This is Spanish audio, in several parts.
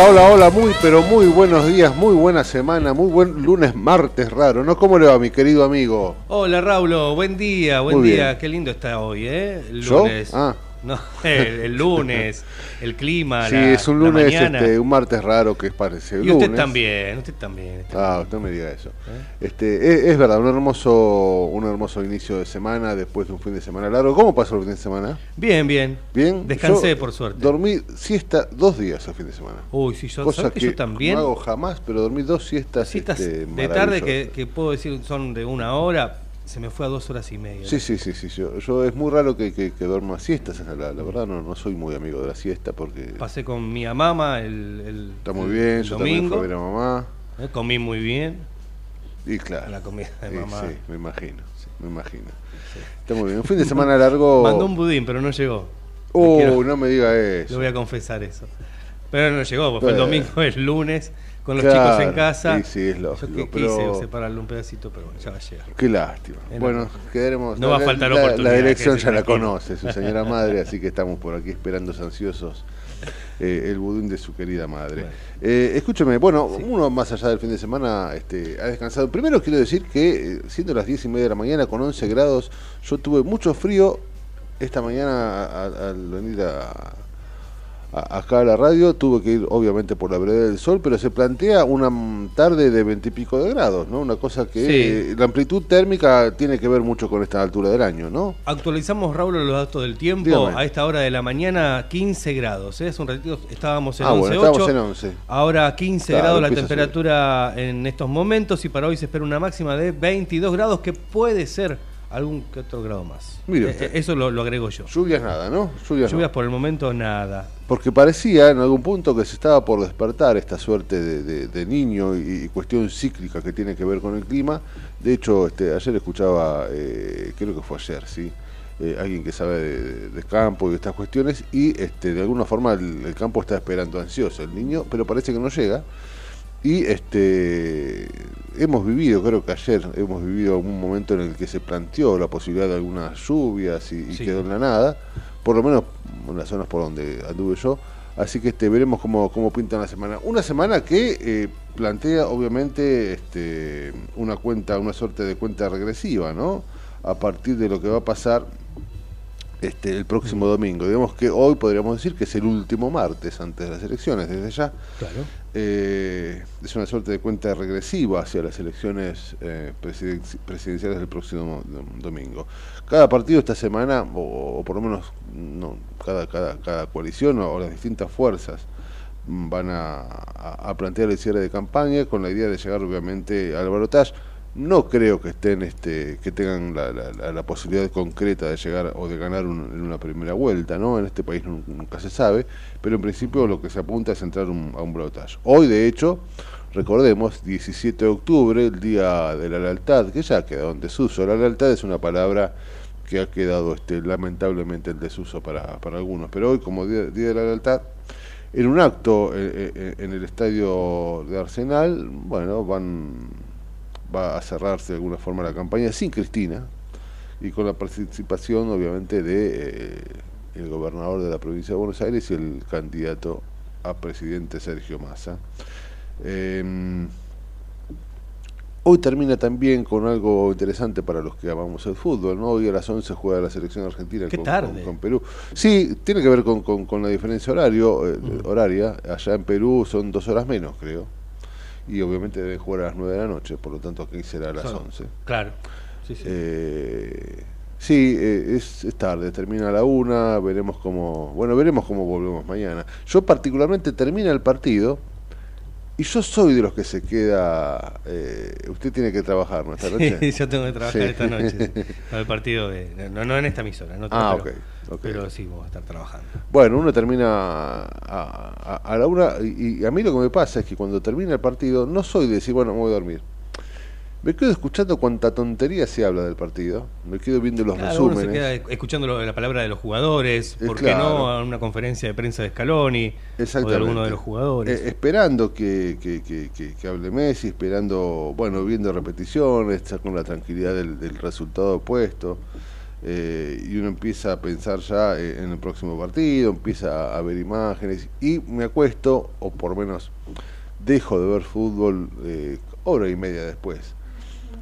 Hola, hola, hola, muy pero muy buenos días, muy buena semana, muy buen lunes, martes raro, ¿no? ¿Cómo le va, mi querido amigo? Hola Raulo, buen día, buen Muy día. bien. Qué lindo está hoy, ¿eh? El ¿Yo? lunes. Ah. No, el, el lunes, el clima, Sí, la, es un lunes, este, un martes raro que parece y lunes. usted también, usted también. Ah, usted me diga eso. ¿Eh? Este, es, es verdad, un hermoso, un hermoso inicio de semana después de un fin de semana largo. ¿Cómo pasó el fin de semana? Bien, bien. Bien. Descansé, Yo por suerte. Dormí siesta dos días el fin de semana. Uy, sí, yo, Cosa ¿sabes que que yo también. no hago jamás, pero dormí dos siestas, este, de tarde que, que puedo decir son de una hora, se me fue a dos horas y media. Sí, sí, sí, sí. Yo, yo- es muy raro que, que, que duerma siestas. La, la verdad, no, no soy muy amigo de la siesta porque Pasé con mi mamá el, el- está muy el bien. Yo también domingo. fui a ver a mamá. eh, comí muy bien Y claro. la comida de Sí, mamá. sí, me imagino. Me imagino. Está muy bien. Un fin de semana largo. Mandó un budín, pero no llegó. Le Uh, quiero- no me diga Le eso. voy a confesar eso. Pero no llegó, porque fue el domingo, el lunes, con los Claro, chicos en casa. sí, sí, es lógico, Yo que pero- quise separarle un pedacito, pero bueno, ya va a llegar. Qué lástima. No. Bueno, quedaremos. No va a faltar la, oportunidad, La dirección ya la conoce, su señora madre, así que estamos por aquí esperando ansiosos eh, el budín de su querida madre. Bueno. Eh, escúcheme, bueno, uno más allá del fin de semana este, ha descansado. Primero quiero decir que, eh, siendo las 10 y media de la mañana con 11 grados, yo tuve mucho frío esta mañana al venir a, a- acá a la radio. Tuve que ir, obviamente, por la vereda del sol, pero se plantea una tarde de 20 y pico de grados, ¿no? Una cosa que Sí. eh, la amplitud térmica tiene que ver mucho con esta altura del año, ¿no? Actualizamos, Raúl, los datos del tiempo. Dígame. A esta hora de la mañana, 15 grados. ¿eh? Hace un ratito estábamos en Ah, 11.8. bueno, estamos en 11. Ahora 15 Claro, grados la temperatura en estos momentos y para hoy se espera una máxima de 22 grados que puede ser algún que otro grado más. Mire Eh, usted. eso lo, lo agrego yo. Lluvias nada, ¿no? Lluvias, no. Por el momento nada. Porque parecía en algún punto que se estaba por despertar esta suerte de, de- de niño y, y cuestión cíclica que tiene que ver con el clima. De hecho, este, ayer escuchaba, eh, creo que fue ayer, ¿sí? Eh, alguien que sabe de, de- de campo y de estas cuestiones y este, de alguna forma el, el campo está esperando ansioso el niño, pero parece que no llega. Y este hemos vivido, creo que ayer, hemos vivido algún momento en el que se planteó la posibilidad de algunas lluvias y, y Sí. quedó en la nada, por lo menos en las zonas por donde anduve yo. Así que este, veremos cómo, cómo pinta la semana. Una semana que eh, plantea obviamente este, una cuenta, una suerte de cuenta regresiva, ¿no? A partir de lo que va a pasar este, el próximo domingo. Digamos que hoy podríamos decir que es el último martes antes de las elecciones, desde ya. Claro. Eh, es una suerte de cuenta regresiva hacia las elecciones eh, presiden- presidenciales del próximo dom- domingo. Cada partido esta semana, o, o por lo menos no, cada, cada, cada coalición o, las distintas fuerzas mm, van a, a- a plantear el cierre de campaña con la idea de llegar obviamente al balotaje. No creo que estén, este, que tengan la, la- la- posibilidad concreta de llegar o de ganar un- en una primera vuelta, ¿no? En este país nun- nunca se sabe, pero en principio lo que se apunta es entrar un- a un balotaje. Hoy, de hecho, recordemos, 17 de octubre, el día de la lealtad, que ya quedó en desuso. La lealtad es una palabra que ha quedado este, lamentablemente en desuso para, para algunos, pero hoy como día, día de la lealtad, en un acto eh, eh, en el estadio de Arsenal, bueno, van va a cerrarse de alguna forma la campaña sin Cristina y con la participación obviamente de eh, el gobernador de la provincia de Buenos Aires y el candidato a presidente Sergio Massa. Eh, hoy termina también con algo interesante para los que amamos el fútbol, ¿no? Hoy a las 11 juega la selección argentina con, con- con Perú. Sí, tiene que ver con, con- con la diferencia horario, eh, horaria. Allá en Perú son dos horas menos, creo. Y obviamente deben jugar a las 9 de la noche, por lo tanto aquí será a las Son- 11. Claro. Sí, sí. Eh, sí, eh, es, es tarde, termina a la una, veremos cómo, bueno, veremos cómo volvemos mañana. Yo particularmente termina el partido y yo soy de los que se queda, eh, usted tiene que trabajar, ¿no? Esta noche. Sí, yo tengo que trabajar Sí. esta noche. El partido de. No, no en esta emisora, no Ah, pero, ok, ok. pero sí, vamos a estar trabajando. Bueno, uno termina a, a- a la una y, y a mí lo que me pasa es que cuando termina el partido no soy de decir, bueno, me voy a dormir. Me quedo escuchando cuánta tontería se habla del partido, me quedo viendo los Claro, uno se resúmenes. queda escuchando la palabra de los jugadores, Eh, ¿por qué claro. no a una conferencia de prensa de Scaloni o de alguno de los jugadores? Eh, esperando que, que, que, que- que hable Messi, esperando, bueno, viendo repeticiones, con la tranquilidad del, del resultado opuesto. Eh, y uno empieza a pensar ya eh, en el próximo partido, empieza a, ver imágenes y me acuesto, o por menos dejo de ver fútbol eh, hora y media después.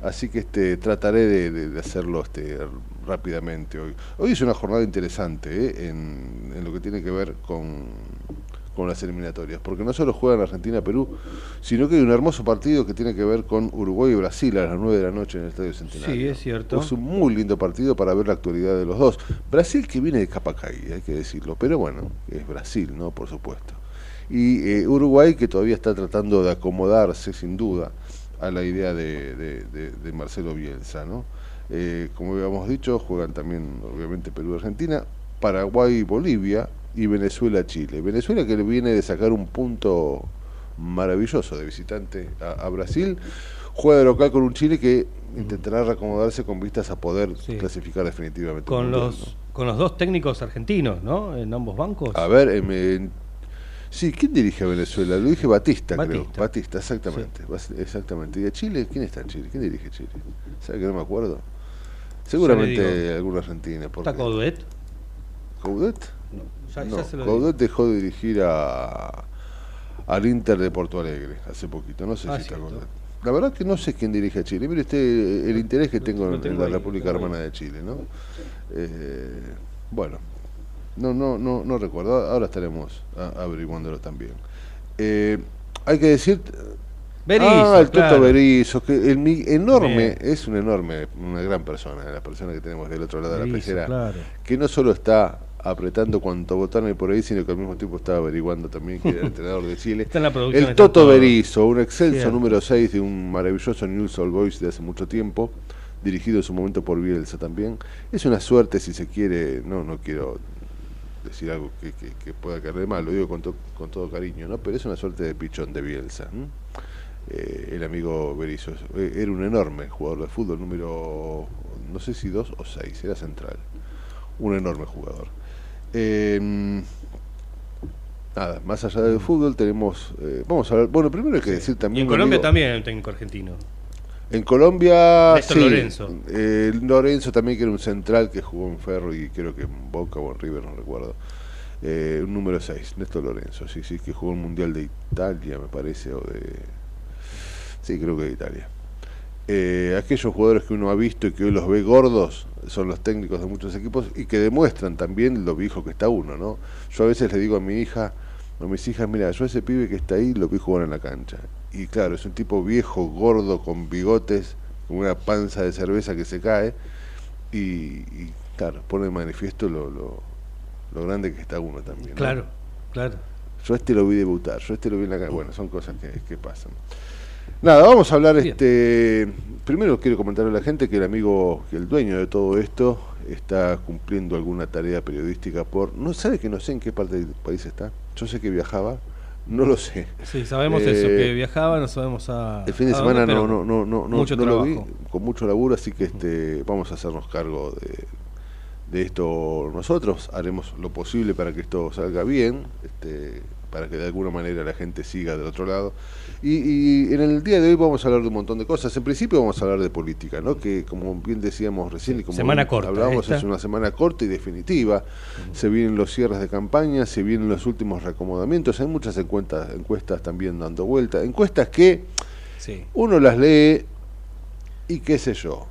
Así que este trataré de, de- de hacerlo este rápidamente hoy. Hoy es una jornada interesante ¿eh? en, en lo que tiene que ver con, con las eliminatorias, porque no solo juegan Argentina-Perú, sino que hay un hermoso partido que tiene que ver con Uruguay y Brasil a las 9 de la noche en el Estadio Centenario. Sí, es cierto. Es un muy lindo partido para ver la actualidad de los dos. Brasil que viene de capa caída, hay que decirlo, pero bueno, es Brasil, ¿no? Por supuesto. Y eh, Uruguay que todavía está tratando de acomodarse, sin duda, a la idea de, de- de- de Marcelo Bielsa, ¿no? Eh, como habíamos dicho, juegan también, obviamente, Perú y Argentina, Paraguay y Venezuela-Chile. Venezuela que viene de sacar un punto maravilloso de visitante a, a Brasil, juega de local con un Chile que intentará reacomodarse con vistas a poder Sí. clasificar definitivamente. con Mundial, los con los dos técnicos argentinos, ¿no? En ambos bancos. A ver, en- sí, ¿quién dirige a Venezuela? Lo dije Batista, creo. Batista. Batista, exactamente. Exactamente. ¿Y a Chile? ¿Quién está en Chile? ¿Quién dirige Chile? ¿Sabe que no me acuerdo? Seguramente digo. alguna argentina. porque- ¿Está Coudet? ¿Coudet? No, ya, ya No, se lo digo. Coudet dejó de dirigir a, al Inter de Porto Alegre hace poquito, no sé Ah, si está cierto. Coudet. La verdad que no sé quién dirige a Chile. Mire usted el interés que tengo, en- tengo en la ahí, República Hermana de Chile, ¿no? Eh, bueno, no, no, no, no recuerdo. Ahora estaremos averiguándolo también. Eh, hay que decir. Berizzo, ah, el Toto claro. Berizzo, que el enorme, Bien. es un enorme, una gran persona, la persona que tenemos del otro lado de la pecera claro. que no solo está apretando cuanto botón hay por ahí, sino que al mismo tiempo está averiguando también que era el entrenador de Chile. Está en la producción, El Toto todo. Berizzo, un excelso número 6 de un maravilloso News All Boys de hace mucho tiempo, dirigido en su momento por Bielsa también. Es una suerte, si se quiere, no no quiero decir algo que, que- que pueda caerle mal, lo digo con, to- con todo cariño, ¿no? pero es una suerte de pichón de Bielsa. Eh, el amigo Berizzo eh, era un enorme jugador de fútbol, número, no sé si dos o seis, era central. Un enorme jugador. Eh, nada, más allá del fútbol tenemos, eh, vamos a ver, bueno, primero hay que decir Y también... en Colombia amigo, también hay un técnico argentino. En Colombia, Néstor sí, Lorenzo. eh, Lorenzo también que era un central que jugó en Ferro y creo que en Boca o en River, no recuerdo. Eh, un número 6, Néstor Lorenzo, sí, sí, que jugó el Mundial de Italia, me parece, o de... Sí, creo que de Italia. Eh, aquellos jugadores que uno ha visto y que hoy los ve gordos son los técnicos de muchos equipos y que demuestran también lo viejo que está uno, ¿no? Yo a veces le digo a mi hija, a mis hijas, mira, yo ese pibe que está ahí lo vi jugar en la cancha. Y claro, es un tipo viejo, gordo, con bigotes, con una panza de cerveza que se cae y, y, claro, pone de manifiesto lo, lo, lo grande que está uno también. ¿no? Claro, claro. yo a este lo vi debutar, yo a este lo vi en la calle. Bueno, son cosas que, que pasan. Nada, vamos a hablar, Bien. este primero quiero comentarle a la gente que el amigo, que el dueño de todo esto está cumpliendo alguna tarea periodística por, no sabe que no sé en qué parte del país está, yo sé que viajaba, no lo sé. Sí, sabemos Eh, eso, que viajaba, no sabemos a. El fin de semana dónde, no, no, no, no, no, no lo vi, con mucho laburo, así que este, vamos a hacernos cargo de, de esto nosotros, haremos lo posible para que esto salga bien, este, para que de alguna manera la gente siga del otro lado. Y, y en el día de hoy vamos a hablar de un montón de cosas. En principio vamos a hablar de política, ¿no? Que como bien decíamos recién y como Semana corta, hablábamos, esta. es una semana corta y definitiva. Se vienen los cierres de campaña, se vienen los últimos reacomodamientos. Hay muchas encuestas, encuestas también dando vuelta. Encuestas que Sí. uno las lee y qué sé yo.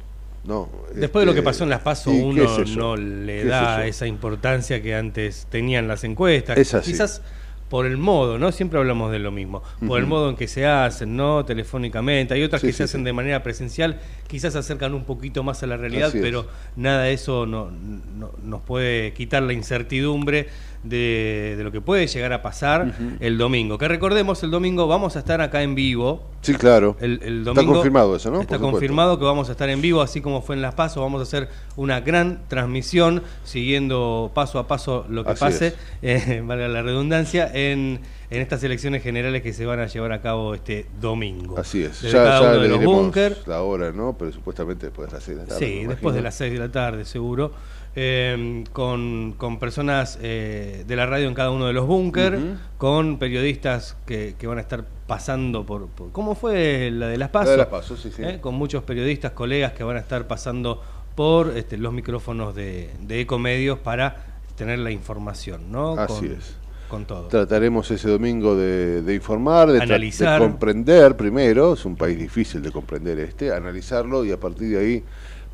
No, Después de lo Este, que pasó en Las Paso, uno no le da esa importancia que antes tenían las encuestas. Es así. Quizás por el modo, ¿no? Siempre hablamos de lo mismo. Por el modo en que se hacen, ¿no? Telefónicamente. Hay otras Sí, que sí, se hacen sí. de manera presencial, quizás se acercan un poquito más a la realidad, Así es. pero nada de eso no, no- nos puede quitar la incertidumbre de, de lo que puede llegar a pasar el domingo. Que recordemos, el domingo vamos a estar acá en vivo. Sí, claro. El, el Está domingo confirmado eso, ¿no? Está confirmado que vamos a estar en vivo, así como fue en Las Paso. Vamos a hacer una gran transmisión, siguiendo paso a paso lo que Así pase, eh, valga la redundancia, en, en estas elecciones generales que se van a llevar a cabo este domingo. Así es. Desde cada uno de los la hora, ¿no? Pero supuestamente después de las seis de la tarde. Sí, después imagino. de las 6 de la tarde, seguro. Eh, con, con personas eh, de la radio en cada uno de los búnker, con periodistas que, que van a estar pasando por, por- ¿Cómo fue la de Las La Paso? de Las Paso, sí, sí. ¿eh? con muchos periodistas, colegas que van a estar pasando por este, los micrófonos de, de Ecomedios para tener la información, ¿no? Así con, es. Con todo. Trataremos ese domingo de, de informar, de, Analizar. de comprender primero, es un país difícil de comprender este, analizarlo y a partir de ahí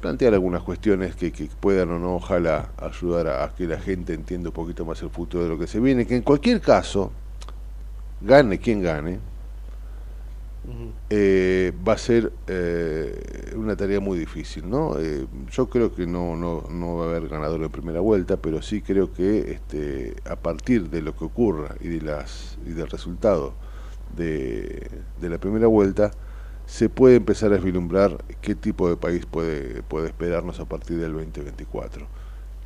plantear algunas cuestiones que, que puedan o no, ojalá, ayudar a, que la gente entienda un poquito más el futuro de lo que se viene, que en cualquier caso, gane quien gane, eh, va a ser eh, una tarea muy difícil, ¿no? Eh, yo creo que no, no, no va a haber ganador en primera vuelta, pero sí creo que este, a partir de lo que ocurra y de las y del resultado de, de la primera vuelta se puede empezar a vislumbrar qué tipo de país puede, puede esperarnos a partir del 2024.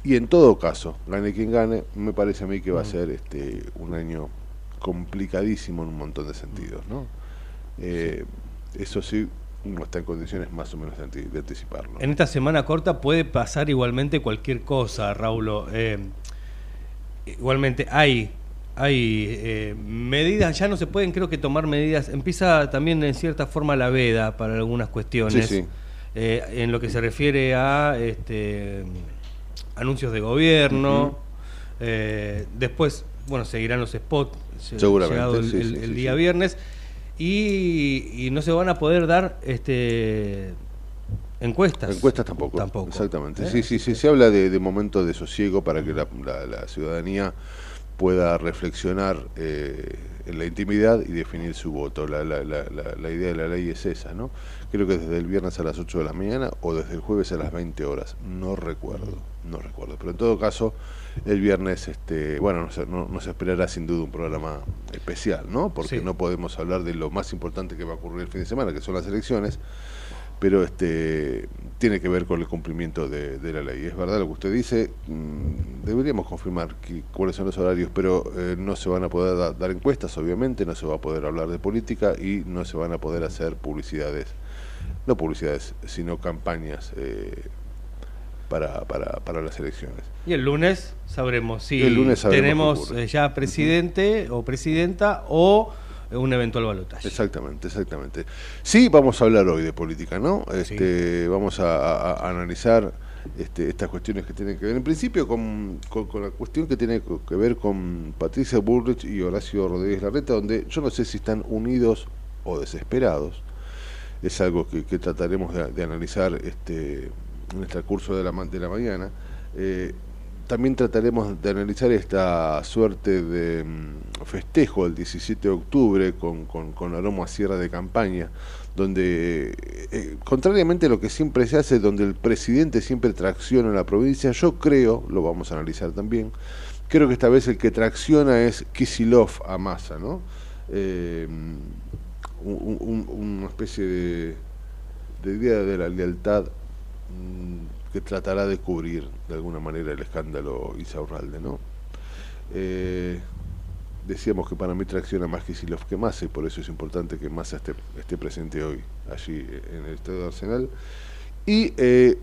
Y en todo caso, gane quien gane, me parece a mí que va a Mm. ser este un año complicadísimo en un montón de sentidos, ¿no? Eh, Eso sí, uno está en condiciones más o menos de, anti- de anticiparlo. En esta semana corta puede pasar igualmente cualquier cosa, Raulo. Eh, igualmente hay hay eh, medidas, ya no se pueden creo que tomar medidas, empieza también en cierta forma la veda para algunas cuestiones, Sí, sí. Eh, en lo que se refiere a este, anuncios de gobierno, eh, después, bueno, seguirán los spots, se- Seguramente, llegado el, sí, el- sí, el sí, día viernes, y, y no se van a poder dar este encuestas. Encuestas tampoco. Tampoco. Exactamente. ¿Eh? Sí, sí, sí. Se habla de, de momentos de sosiego para que la, la- la ciudadanía pueda reflexionar eh, en la intimidad y definir su voto. La, la- la- la- idea de la ley es esa, ¿no? Creo que desde el viernes a las 8 de la mañana o desde el jueves a las 20 horas. No recuerdo, no recuerdo. Pero en todo caso, el viernes, este, bueno, nos, no- nos esperará sin duda un programa especial, ¿no? Porque Sí. no podemos hablar de lo más importante que va a ocurrir el fin de semana, que son las elecciones pero este tiene que ver con el cumplimiento de, de la ley. Es verdad lo que usted dice, mm, deberíamos confirmar que- cuáles son los horarios, pero eh, no se van a poder da- dar encuestas, obviamente, no se va a poder hablar de política y no se van a poder hacer publicidades, no publicidades, sino campañas eh, para, para, para las elecciones. Y el lunes sabremos si El lunes sabremos qué tenemos eh, ya presidente o presidenta o un eventual balotaje. Exactamente, exactamente. Sí, vamos a hablar hoy de política, ¿no? Este, Vamos a, analizar este, estas cuestiones que tienen que ver, en principio, con, con- con la cuestión que tiene que ver con Patricia Bullrich y Horacio Rodríguez Larreta, donde yo no sé si están unidos o desesperados. Es algo que, que trataremos de, de analizar este, en el transcurso de la, de la mañana. Eh, también trataremos de analizar esta suerte de mm, festejo del 17 de octubre con, con, con a cierre de campaña, donde, eh, contrariamente a lo que siempre se hace, donde el presidente siempre tracciona la provincia, yo creo, lo vamos a analizar también, Creo que esta vez el que tracciona es Kisilov a Massa, ¿no? Eh, un- un- una especie de, de idea de la lealtad mm, que tratará de cubrir de alguna manera el escándalo Isaurralde, ¿no? Eh, decíamos que para mí tracciona más Kisilov que Massa y por eso es importante que Massa esté, presente hoy allí en el Estadio de Arsenal. Y eh,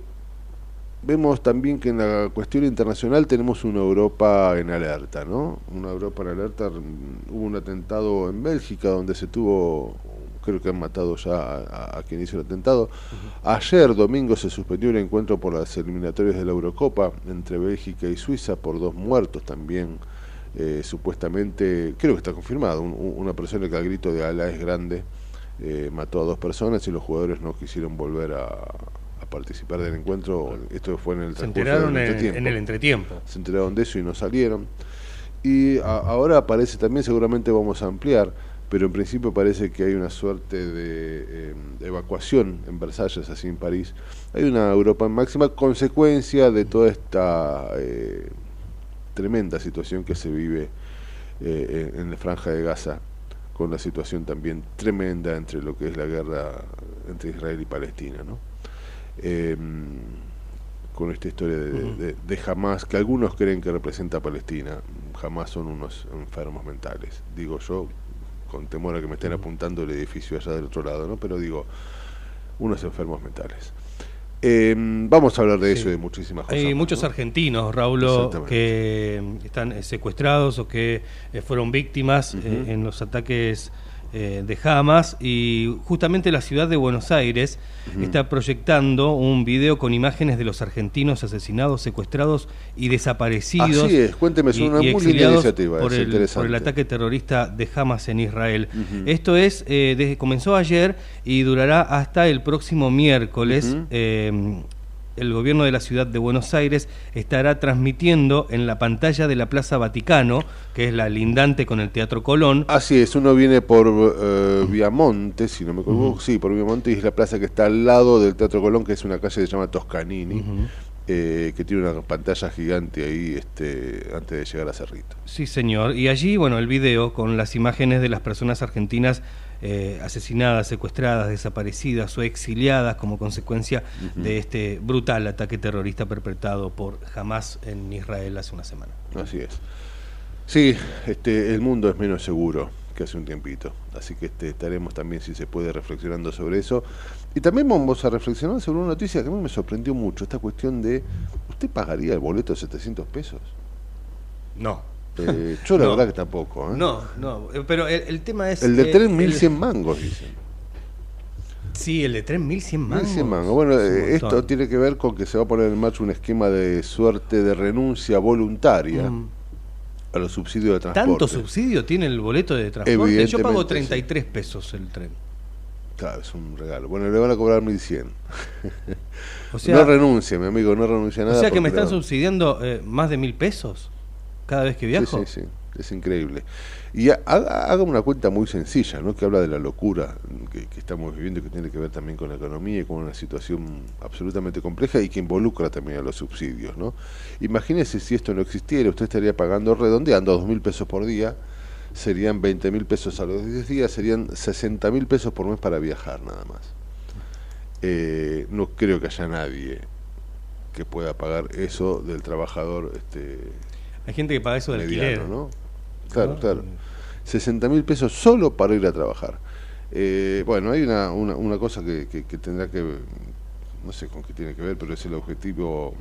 vemos también que en la cuestión internacional tenemos una Europa en alerta, ¿no? Una Europa en alerta. mm, Hubo un atentado en Bélgica donde se tuvo, creo que han matado ya a, a- a quien hizo el atentado. Ayer, domingo, se suspendió el encuentro por las eliminatorias de la Eurocopa entre Bélgica y Suiza por dos muertos también. eh, supuestamente, creo que está confirmado, un- un- una persona que al grito de Alá es grande eh, mató a dos personas y los jugadores no quisieron volver a, a participar del encuentro. Esto fue en el Se enteraron del en, el entretiempo. Se enteraron de eso y no salieron. Y a- ahora aparece también, seguramente vamos a ampliar, pero en principio parece que hay una suerte de eh, evacuación en Versalles, así en París. Hay una Europa en máxima consecuencia de toda esta eh, tremenda situación que se vive eh, en, la franja de Gaza, con la situación también tremenda entre lo que es la guerra entre Israel y Palestina, ¿no? Eh, con esta historia de, de, de Hamas, que algunos creen que representa a Palestina, jamás son unos enfermos mentales, digo yo, con temor a que me estén apuntando el edificio allá del otro lado, ¿no? Pero digo, unos enfermos mentales. Eh, vamos a hablar de eso Sí. y de muchísimas cosas. Hay más, muchos ¿no? argentinos, Raúl, que mm, están eh, secuestrados o que eh, fueron víctimas eh, en los ataques eh, de Hamas y justamente la ciudad de Buenos Aires está proyectando un video con imágenes de los argentinos asesinados, secuestrados y desaparecidos. Así es, cuénteme, es una muy linda iniciativa, por es el, interesante. por el ataque terrorista de Hamas en Israel. Esto es, eh, desde, comenzó ayer y durará hasta el próximo miércoles. Eh, el gobierno de la ciudad de Buenos Aires estará transmitiendo en la pantalla de la Plaza Vaticano, que es la lindante con el Teatro Colón. Así es, uno viene por eh, Viamonte, si no me equivoco, sí, por Viamonte, y es la plaza que está al lado del Teatro Colón, que es una calle que se llama Toscanini, eh, que tiene una pantalla gigante ahí este, antes de llegar a Cerrito. Sí, señor. Y allí, bueno, el video con las imágenes de las personas argentinas eh, asesinadas, secuestradas, desaparecidas o exiliadas como consecuencia de este brutal ataque terrorista perpetrado por Hamas en Israel hace una semana. Así es. Sí, este, el mundo es menos seguro que hace un tiempito, así que este, estaremos también, si se puede, reflexionando sobre eso. Y también vamos a reflexionar sobre una noticia que a mí me sorprendió mucho, esta cuestión de, ¿usted pagaría el boleto de 700 pesos? No. Eh, yo la No. verdad que tampoco. ¿eh? No, no, eh, pero el, el tema es... El de eh, tren el- 1100 mangos, dicen. Sí, el de tren 1100 mangos. 1100 mangos. Bueno, Es eh, esto tiene que ver con que se va a poner en marcha un esquema de suerte de renuncia voluntaria Mm. a los subsidios de transporte. ¿Tanto subsidio tiene el boleto de transporte? Yo pago Evidentemente, 33 pesos el tren. Claro, es un regalo. Bueno, le van a cobrar 1100. O sea, no renuncia, mi amigo, no renuncia a o nada. sea que me están subsidiando eh, más de mil pesos cada vez que viajo. Sí, sí, sí, es increíble. Y ha- haga, una cuenta muy sencilla, ¿no? Que habla de la locura que, que estamos viviendo y que tiene que ver también con la economía y con una situación absolutamente compleja y que involucra también a los subsidios, ¿no? Imagínese si esto no existiera, usted estaría pagando redondeando dos mil pesos por día, serían 20 mil pesos a los 10 días, serían 60 mil pesos por mes para viajar nada más. Eh, no creo que haya nadie que pueda pagar eso del trabajador este, Hay gente que paga eso de alquiler. mediano, ¿no? Claro, ¿no? claro. 60 mil pesos solo para ir a trabajar. Eh, bueno, hay una, una, una cosa que, que- que tendrá que, no sé con qué tiene que ver, pero es el objetivo,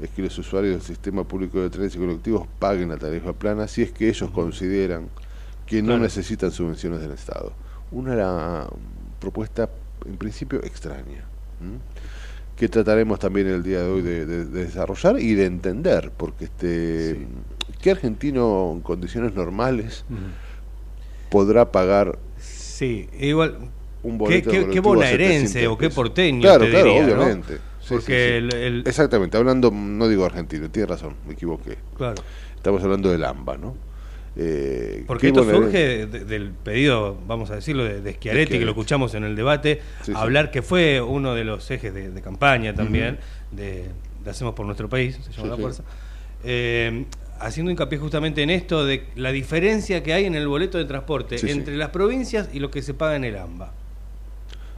es que los usuarios del sistema público de trenes y colectivos paguen la tarifa plana si es que ellos consideran que no Claro. necesitan subvenciones del Estado. Una era propuesta, en principio, extraña. Que trataremos también el día de hoy de, de- de desarrollar y de entender, porque este, Sí. ¿qué argentino en condiciones normales podrá pagar Sí, igual. un Qué, boleto qué, qué bonaerense 700 o qué porteño. Claro, te claro, diría, ¿no? obviamente. Sí, Porque sí, sí. el- el- Exactamente, hablando, no digo argentino, tiene razón, me equivoqué. Claro. Estamos hablando del AMBA, ¿no? Eh, Porque esto surge de- del pedido, vamos a decirlo, de, de Schiaretti, que lo escuchamos en el debate, Sí, sí. hablar que fue uno de los ejes de, de campaña también, de, de Hacemos por Nuestro País, se llama Sí, la fuerza. Eh, haciendo hincapié justamente en esto de la diferencia que hay en el boleto de transporte entre las provincias y lo que se paga en el AMBA.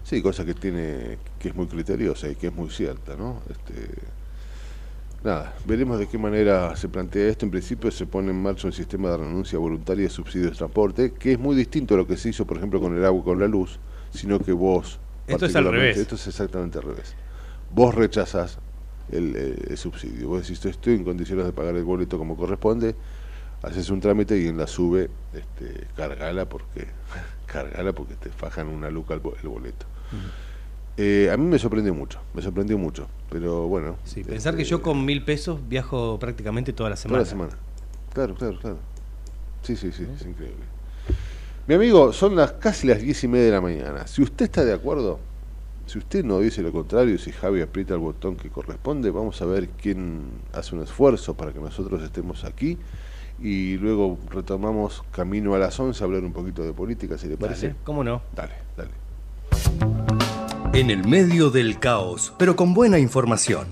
Sí, cosa que tiene, que es muy criteriosa y que es muy cierta, ¿no? Este, nada, veremos de qué manera se plantea esto. En principio se pone en marcha un sistema de renuncia voluntaria de subsidios de transporte, que es muy distinto a lo que se hizo, por ejemplo, con el agua y con la luz, sino que vos... Esto es al revés. Esto es exactamente al revés. Vos rechazás el, eh, el subsidio. Vos decís, estoy en condiciones de pagar el boleto como corresponde, haces un trámite y en la sube, este, cargala porque cargala porque te fajan una luca el boleto. Eh, a mí me sorprendió mucho, me sorprendió mucho, pero bueno. Sí, pensar este, que yo con mil pesos viajo prácticamente toda la Toda semana. la semana. Claro, claro, claro. Sí, sí, sí, es increíble. Mi amigo, son las casi las diez y media de la mañana. Si usted está de acuerdo, si usted no dice lo contrario, si Javi aprieta el botón que corresponde, vamos a ver quién hace un esfuerzo para que nosotros estemos aquí y luego retomamos camino a las 11 a hablar un poquito de política, si le parece. Dale, ¿Cómo no? Dale, dale. En el medio del caos, pero con buena información.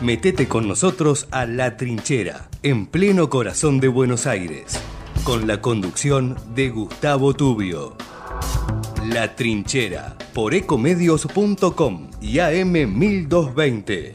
Metete con nosotros a La Trinchera, en pleno corazón de Buenos Aires, con la conducción de Gustavo Tubio. La Trinchera, por ecomedios.com y AM1220.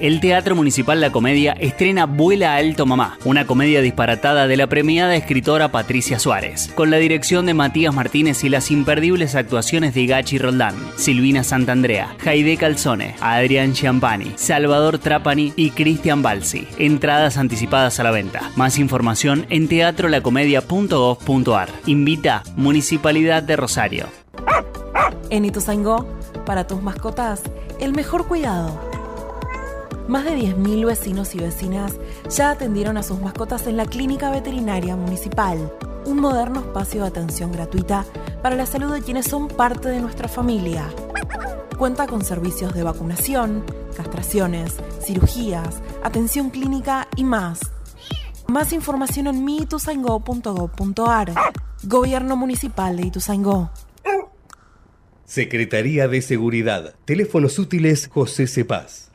El Teatro Municipal La Comedia estrena Vuela Alto Mamá, una comedia disparatada de la premiada escritora Patricia Suárez, con la dirección de Matías Martínez y las imperdibles actuaciones de Gachi Roldán, Silvina Santandrea, Jaide Calzone, Adrián Chiampani, Salvador Trapani y Cristian Balsi. Entradas anticipadas a la venta. Más información en teatrolacomedia.gov.ar. Invita Municipalidad de Rosario. En Ituzaingó, para tus mascotas, el mejor cuidado. Más de 10.000 vecinos y vecinas ya atendieron a sus mascotas en la Clínica Veterinaria Municipal, un moderno espacio de atención gratuita para la salud de quienes son parte de nuestra familia. Cuenta con servicios de vacunación, castraciones, cirugías, atención clínica y más. Más información en miituzaingó.gov.ar. Gobierno Municipal de Ituzaingó. Secretaría de Seguridad. Teléfonos útiles José Cepaz.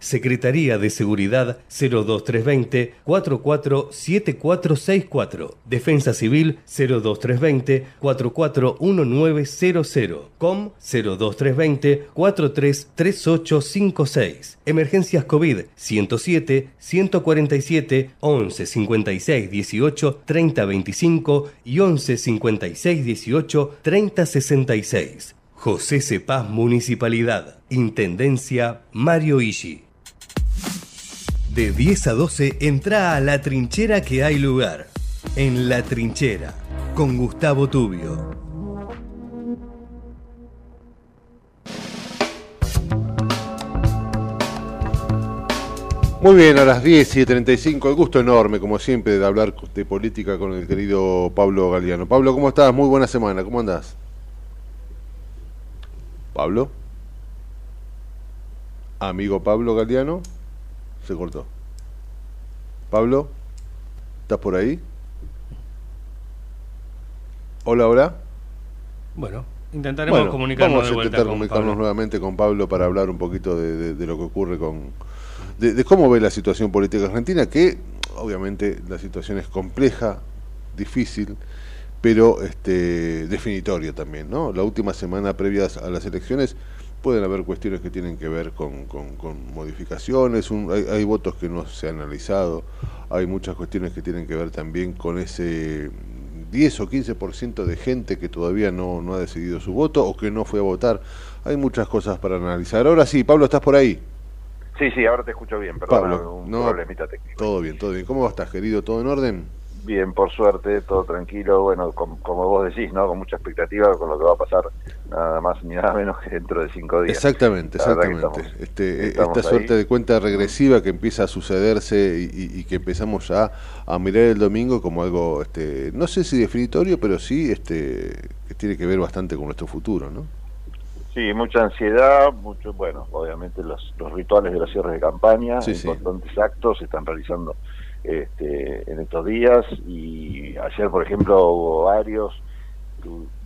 Secretaría de Seguridad 02320 447464. Defensa Civil 02320 441900. COM 02320 433856. Emergencias COVID 107 147 11 56 18 30 25 y 11 56 18 30 66. José Cepaz Municipalidad. Intendencia Mario Ishi. De 10 a 12 entra a la trinchera que hay lugar. En la trinchera. Con Gustavo Tubio. Muy bien, a las 10 y 35, el gusto enorme, como siempre, de hablar de política con el querido Pablo Galeano. Pablo, ¿cómo estás? Muy buena semana, ¿cómo andás? Pablo. Amigo Pablo Galeano, se cortó. Pablo, ¿estás por ahí? Hola, hola. Bueno, intentaremos Bueno, comunicarnos vamos a intentar con comunicarnos Pablo. nuevamente con Pablo para hablar un poquito de, de- de lo que ocurre con de, de cómo ve la situación política argentina que obviamente la situación es compleja difícil pero este definitoria también no la última semana previas a las elecciones pueden haber cuestiones que tienen que ver con, con- con modificaciones un- hay, hay votos que no se han analizado hay muchas cuestiones que tienen que ver también con ese 10 o 15% de gente que todavía no, no ha decidido su voto o que no fue a votar. Hay muchas cosas para analizar. Ahora sí, Pablo, ¿estás por ahí? Sí, sí, ahora te escucho bien, perdón, Pablo, un no, problemita técnico. todo bien, todo bien. ¿Cómo estás, querido? ¿Todo en orden? Bien, por suerte, todo tranquilo, bueno, com- como vos decís, ¿no? Con mucha expectativa con lo que va a pasar, nada más ni nada menos que dentro de cinco días. Exactamente, exactamente. estamos- este, estamos esta ahí. suerte de cuenta regresiva que empieza a sucederse y, que empezamos ya a mirar el domingo como algo, este, no sé si definitorio, pero sí este, que tiene que ver bastante con nuestro futuro, ¿no? Sí, mucha ansiedad, mucho, bueno, obviamente los, los rituales de los cierres de campaña, Sí, sí. importantes actos se están realizando este, en estos días y ayer, por ejemplo, hubo varios,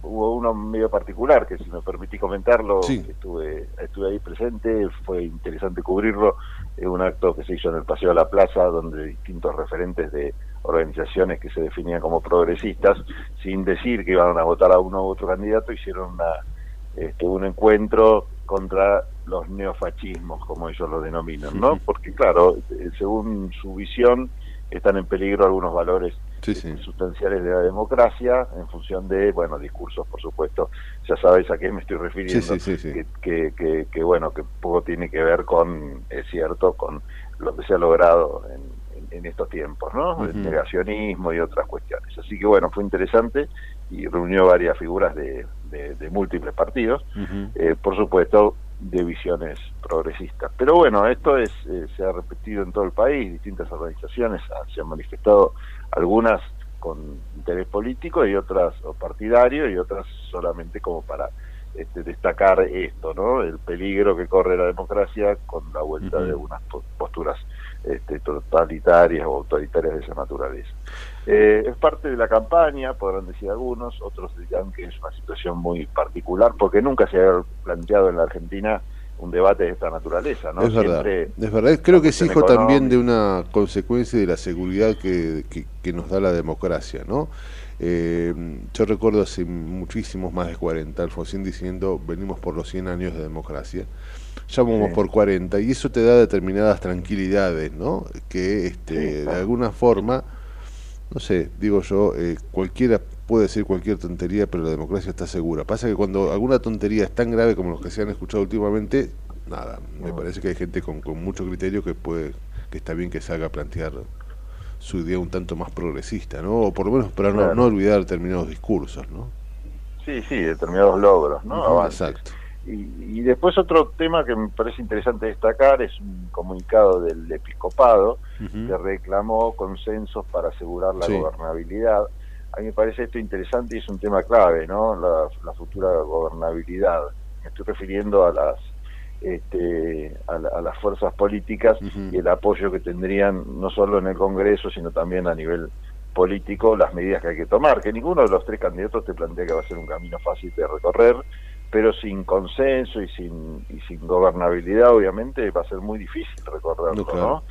hubo uno medio particular que si me permitís comentarlo, Sí. estuve, estuve ahí presente, fue interesante cubrirlo, es un acto que se hizo en el Paseo de la Plaza donde distintos referentes de organizaciones que se definían como progresistas, sin decir que iban a votar a uno u otro candidato, hicieron una, este, un encuentro contra los neofascismos, como ellos lo denominan, ¿no? Porque claro, eh, según su visión, están en peligro algunos valores sustanciales de la democracia en función de, bueno, discursos, por supuesto, ya sabes a qué me estoy refiriendo, que, que, que, bueno, que poco tiene que ver con, es cierto, con lo que se ha logrado en, estos tiempos, ¿no? El negacionismo y otras cuestiones. Así que bueno, fue interesante y reunió varias figuras de, de, múltiples partidos, eh, por supuesto, de visiones progresistas. Pero bueno, esto es eh, se ha repetido en todo el país, distintas organizaciones se han manifestado, algunas con interés político y otras o partidario y otras solamente como para este, destacar esto, ¿no? El peligro que corre la democracia con la vuelta de unas posturas este, totalitarias o autoritarias de esa naturaleza. Eh, es parte de la campaña, podrán decir algunos, otros dirán que es una situación muy particular, porque nunca se ha planteado en la Argentina un debate de esta naturaleza, ¿no? Es verdad, es verdad. Creo que es hijo también de una consecuencia de la seguridad que, que, nos da la democracia, ¿no? Eh, yo recuerdo hace muchísimos, más de 40, Alfonsín diciendo, venimos por los 100 años de democracia ya vamos por 40 y eso te da determinadas tranquilidades, ¿no? Que este, de alguna forma, no sé, digo yo, eh, cualquiera puede decir cualquier tontería, pero la democracia está segura. Pasa que cuando alguna tontería es tan grave como los que se han escuchado últimamente, nada, me parece que hay gente con, con mucho criterio que puede, que está bien que se haga plantear su idea un tanto más progresista, ¿no? O por lo menos para no, no olvidar determinados discursos, ¿no? Sí, sí, determinados logros, ¿no? Exacto. Y, después otro tema que me parece interesante destacar es un comunicado del episcopado que reclamó consensos para asegurar la gobernabilidad. A mí me parece esto interesante y es un tema clave, ¿no? La, futura gobernabilidad. Me estoy refiriendo a las este, a, las fuerzas políticas y el apoyo que tendrían no solo en el Congreso, sino también a nivel político las medidas que hay que tomar, que ninguno de los tres candidatos te plantea que va a ser un camino fácil de recorrer, pero sin consenso y sin, y sin gobernabilidad obviamente va a ser muy difícil recorrerlo, ¿no?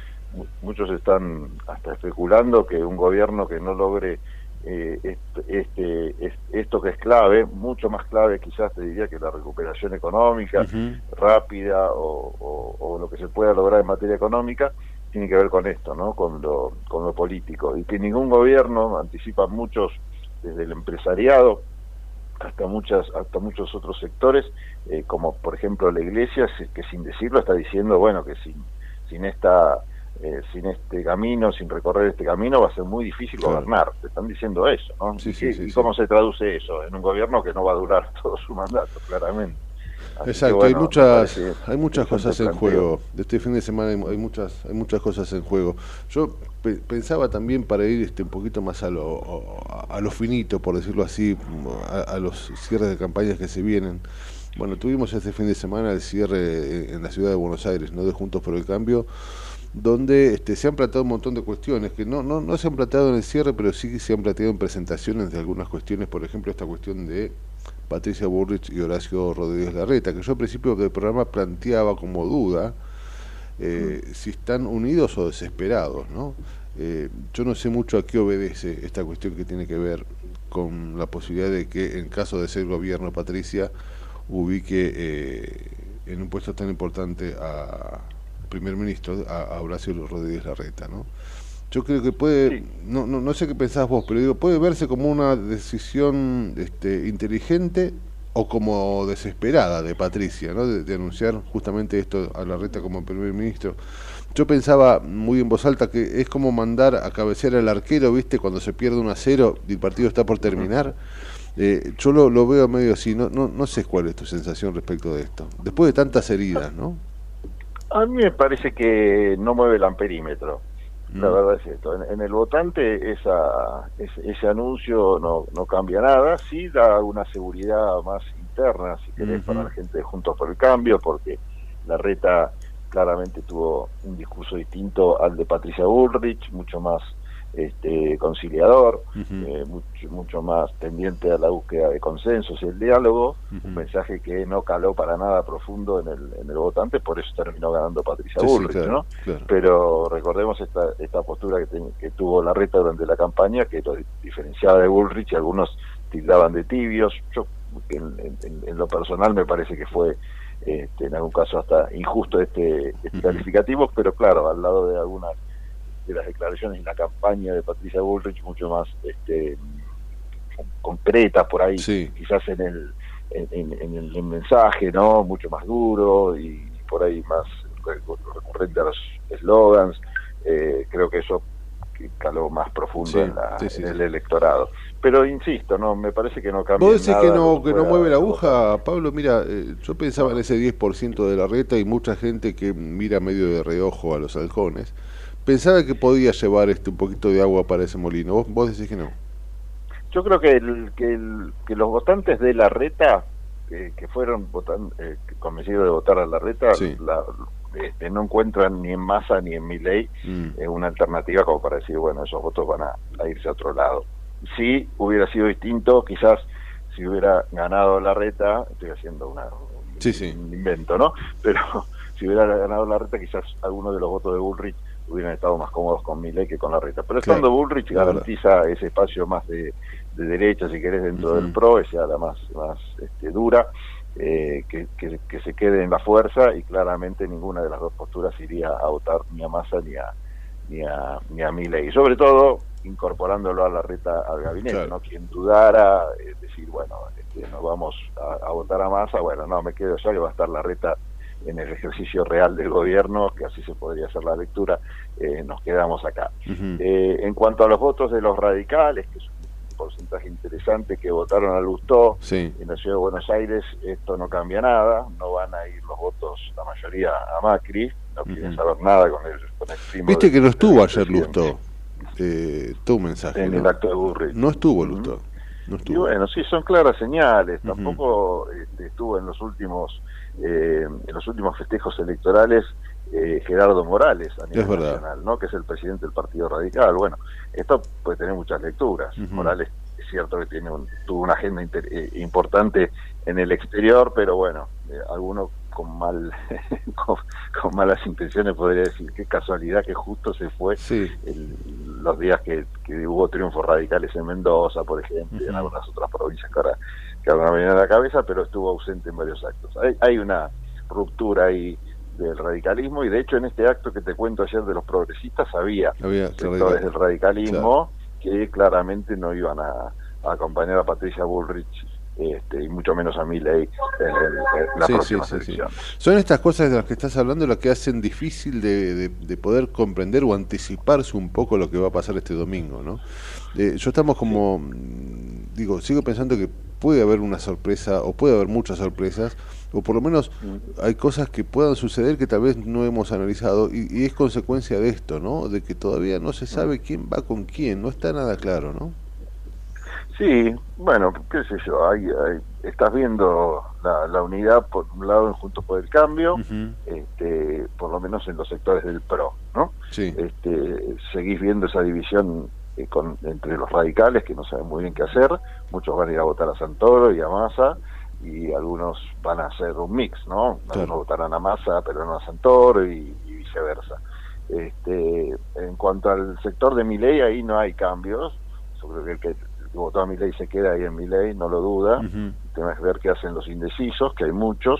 Muchos están hasta especulando que un gobierno que no logre eh, este, esto que es clave, mucho más clave quizás te diría que la recuperación económica rápida o, o, lo que se pueda lograr en materia económica, tiene que ver con esto, ¿no? Con lo, con lo político. Y que ningún gobierno, anticipa muchos desde el empresariado, hasta muchas hasta muchos otros sectores eh, como por ejemplo la iglesia que sin decirlo está diciendo bueno que sin sin esta eh, sin este camino sin recorrer este camino va a ser muy difícil gobernar. Te están diciendo eso ¿no? ¿Y, cómo se traduce eso en un gobierno que no va a durar todo su mandato claramente Exacto, hay muchas, hay muchas cosas en juego. De este fin de semana hay, muchas, hay muchas cosas en juego. Yo pensaba también para ir este un poquito más a lo, a, lo finito, por decirlo así, a, los cierres de campañas que se vienen. Bueno, tuvimos este fin de semana el cierre en la ciudad de Buenos Aires, no de Juntos por el Cambio, donde este, se han planteado un montón de cuestiones que no, no, no se han planteado en el cierre, pero sí se han planteado en presentaciones de algunas cuestiones, por ejemplo, esta cuestión de Patricia Burrich y Horacio Rodríguez Larreta, que yo al principio del programa planteaba como duda eh, si están unidos o desesperados, ¿no? Eh, yo no sé mucho a qué obedece esta cuestión que tiene que ver con la posibilidad de que en caso de ser gobierno Patricia ubique eh, en un puesto tan importante a primer ministro, a, a Horacio Rodríguez Larreta, ¿no? Yo creo que puede, no, no, no sé qué pensás vos, pero digo, puede verse como una decisión este, inteligente o como desesperada de Patricia, ¿no? De, anunciar justamente esto a la reta como primer ministro. Yo pensaba muy en voz alta que es como mandar a cabecear al arquero, ¿viste? Cuando se pierde un a cero y el partido está por terminar. Eh, yo lo, lo, veo medio así, no, no, no sé cuál es tu sensación respecto de esto. Después de tantas heridas, ¿no? A mí me parece que no mueve el amperímetro. La mm. verdad es esto. En, el votante esa, ese, anuncio no, no cambia nada, sí da una seguridad más interna, si querés, para la gente de Juntos por el Cambio, porque la reta claramente tuvo un discurso distinto al de Patricia Bullrich, mucho más este, conciliador, eh, mucho, mucho más tendiente a la búsqueda de consensos y el diálogo, un mensaje que no caló para nada profundo en el, en el votante, por eso terminó ganando Patricia Bullrich, ¿no? Pero recordemos esta, esta postura que, que tuvo la reta durante la campaña, que lo diferenciaba de Bullrich y algunos tildaban de tibios, yo en, en lo personal me parece que fue este, en algún caso hasta injusto este, este calificativo, pero claro, al lado de algunas de las declaraciones en la campaña de Patricia Bullrich, mucho más este, concretas por ahí, quizás en el, en, el mensaje, ¿no? Mucho más duro y por ahí más recurrente a los eslogans. Eh, creo que eso caló más profundo en, el electorado. Pero insisto, no me parece que no cambia. ¿Vos decís que no, que no mueve la aguja, Pablo? Mira, eh, yo pensaba en ese 10% de la reta y mucha gente que mira medio de reojo a los halcones. Pensaba que podía llevar este un poquito de agua para ese molino. ¿Vos, vos decís que no? Yo creo que, el, que, que los votantes de la reta, que fueron votan, eh, convencidos de votar a la reta, la, este, no encuentran ni en Massa ni en Miley mm. eh, una alternativa como para decir, bueno, esos votos van a, irse a otro lado. Si hubiera sido distinto, quizás si hubiera ganado la reta, estoy haciendo una, un invento, ¿no? Pero si hubiera ganado la reta, quizás algunos de los votos de Bullrich hubieran estado más cómodos con Milei que con la reta. Pero estando Bullrich garantiza ese espacio más de, derecha, si querés, dentro del PRO, esa la más, más este, dura eh, que, que, se quede en la fuerza y claramente ninguna de las dos posturas iría a votar ni a Massa ni a ni a, ni a Milei. Sobre todo incorporándolo a la reta al gabinete, ¿no? Quien dudara, es decir, bueno, este, nos vamos a, votar a Massa, bueno, no, me quedo ya que va a estar la reta en el ejercicio real del gobierno, que así se podría hacer la lectura, eh, nos quedamos acá. Eh, en cuanto a los votos de los radicales, que porcentaje interesante que votaron a Lustó en la ciudad de Buenos Aires, esto no cambia nada, no van a ir los votos, la mayoría a Macri, no quieren saber nada con el, con el Viste que no estuvo ayer Lustó, eh, tu mensaje. En el acto de Burri. No estuvo Lustó. No estuvo. Y bueno, sí, son claras señales. Tampoco este, estuvo en los últimos eh, en los últimos festejos electorales eh, Gerardo Morales a nivel nacional, ¿no? que es el presidente del Partido Radical. Bueno, esto puede tener muchas lecturas. Morales es cierto que tiene tuvo una agenda eh, importante en el exterior, pero bueno, eh, alguno con mal con, malas intenciones podría decir qué casualidad que justo se fue los días que, hubo triunfos radicales en Mendoza, por ejemplo, y en algunas otras provincias que ahora, que ahora me vienen a la cabeza, pero estuvo ausente en varios actos. Hay, hay una ruptura ahí del radicalismo y de hecho en este acto que te cuento ayer de los progresistas había, sectores del radicalismo que claramente no iban a, acompañar a Patricia Bullrich este, y mucho menos a Milley en, la próxima Son estas cosas de las que estás hablando las que hacen difícil de, de, poder comprender o anticiparse un poco lo que va a pasar este domingo, ¿no? Eh, yo estamos como, digo, sigo pensando que puede haber una sorpresa o puede haber muchas sorpresas o por lo menos mm. hay cosas que puedan suceder que tal vez no hemos analizado y, es consecuencia de esto, ¿no? De que todavía no se sabe mm. quién va con quién, no está nada claro, ¿no? Sí, bueno, qué sé yo, hay, estás viendo la, unidad por un lado en Juntos por el Cambio, este, por lo menos en los sectores del PRO, ¿no? Sí. Este, seguís viendo esa división eh, con, entre los radicales que no saben muy bien qué hacer, muchos van a ir a votar a Santoro y a Massa, y algunos van a hacer un mix, ¿no? Algunos votarán a Massa, pero no a Santoro y, viceversa. Este, en cuanto al sector de Miley, ahí no hay cambios. Yo creo que el que, votó a Milei se queda ahí en Milei, no lo duda. Uh que ver qué hacen los indecisos, que hay muchos.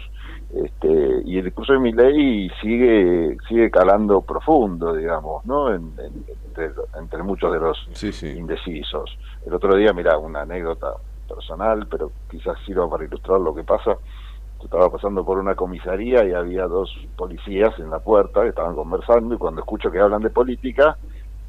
Este, y el discurso de Milei sigue sigue calando profundo, digamos, ¿no? entre, muchos de los indecisos. El otro día, mira, una anécdota personal, pero quizás sirva para ilustrar lo que pasa. Yo estaba pasando por una comisaría y había dos policías en la puerta que estaban conversando y cuando escucho que hablan de política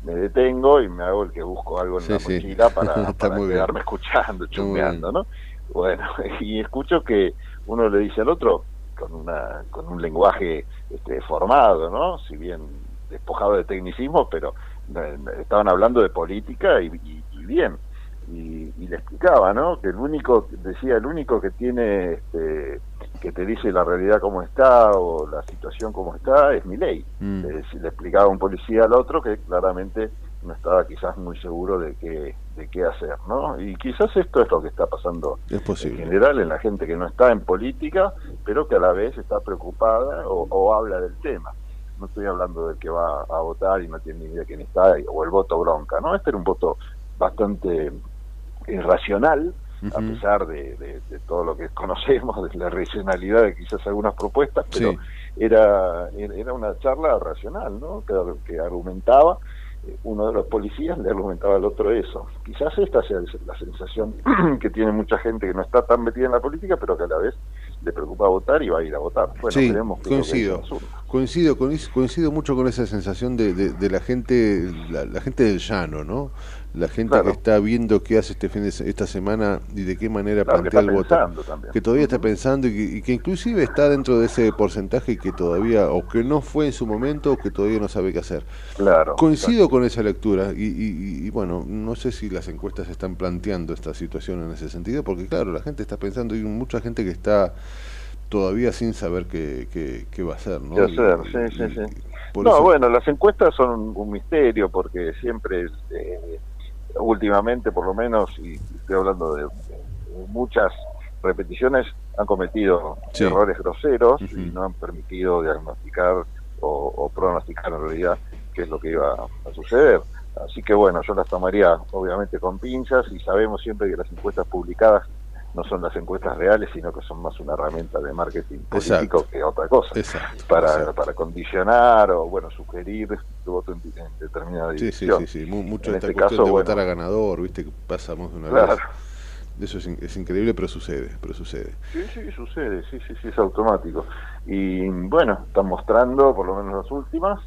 me detengo y me hago el que busco algo en la mochila para, quedarme escuchando, chumbeando, ¿no? Bueno, y escucho que uno le dice al otro con una con un lenguaje este, formado, ¿no? Si bien despojado de tecnicismo, pero eh, estaban hablando de política y bien y, le explicaba, ¿no? Que el único, decía, el único que tiene, este, que te dice la realidad como está o la situación como está es mi ley. Mm. le explicaba un policía al otro que claramente no estaba quizás muy seguro de qué, de qué hacer, ¿no? Y quizás esto es lo que está pasando en general en la gente que no está en política, pero que a la vez está preocupada o, o habla del tema no estoy hablando del que va a votar y no tiene ni idea de quién está, o el voto bronca, ¿no? Este era un voto bastante irracional a pesar de, de, todo lo que conocemos, de la regionalidad de quizás algunas propuestas, pero era, era una charla racional, ¿no? que, que argumentaba uno de los policías le argumentaba al otro eso. Quizás esta sea la sensación que tiene mucha gente que no está tan metida en la política, pero que a la vez le preocupa votar y va a ir a votar. Bueno, sí, coincido, coincido, coincido mucho con esa sensación de, de, la gente, la, gente del llano, ¿no? La gente que está viendo qué hace este fin de esta semana y de qué manera plantea el voto, que todavía está pensando y que, inclusive está dentro de ese porcentaje que todavía o que no fue en su momento o que todavía no sabe qué hacer. Claro. Coincido con esa lectura y, y, bueno, no sé si las encuestas están planteando esta situación en ese sentido, porque claro, la gente está pensando y mucha gente que está todavía sin saber qué, qué, va a hacer, ¿no? ¿Qué hacer? Sí, sí, sí. No, bueno, las encuestas son un, misterio porque siempre, eh, últimamente por lo menos, y estoy hablando de, muchas repeticiones, han cometido errores groseros y no han permitido diagnosticar o, pronosticar en realidad qué es lo que iba a suceder. Así que bueno, yo las tomaría obviamente con pinzas y sabemos siempre que las encuestas publicadas no son las encuestas reales, sino que son más una herramienta de marketing político que otra cosa. para, para condicionar o, bueno, sugerir tu voto en, determinada dirección. Sí, sí, sí. Mucho en este caso, de votar a ganador, viste, que pasamos de una vez. Eso es, es, increíble, pero sucede, pero sucede. Sí, sí, sucede, sí, sí, sí, es automático. Y bueno, están mostrando, por lo menos las últimas,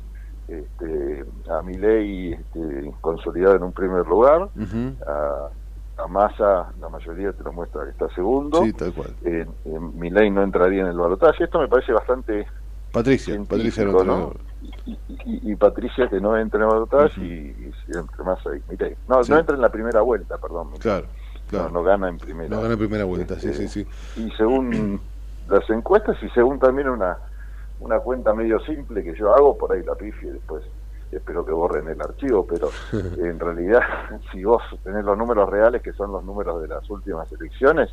este, a mi ley este, consolidada en un primer lugar, a a Massa la mayoría te lo muestra que está segundo. Sí, tal cual. Eh, ley no entraría en el balotaje. Esto me parece bastante. Patricia, Patricia no, Y, Patricia que no entra en el balotaje y, entre Massa y Milei. No, no entra en la primera vuelta, perdón. Claro, claro. No, gana en primera. No gana en primera vuelta, sí, sí, sí. Y según las encuestas y según también una, una cuenta medio simple que yo hago, por ahí la pifie después espero que borren el archivo, pero en realidad si vos tenés los números reales, que son los números de las últimas elecciones,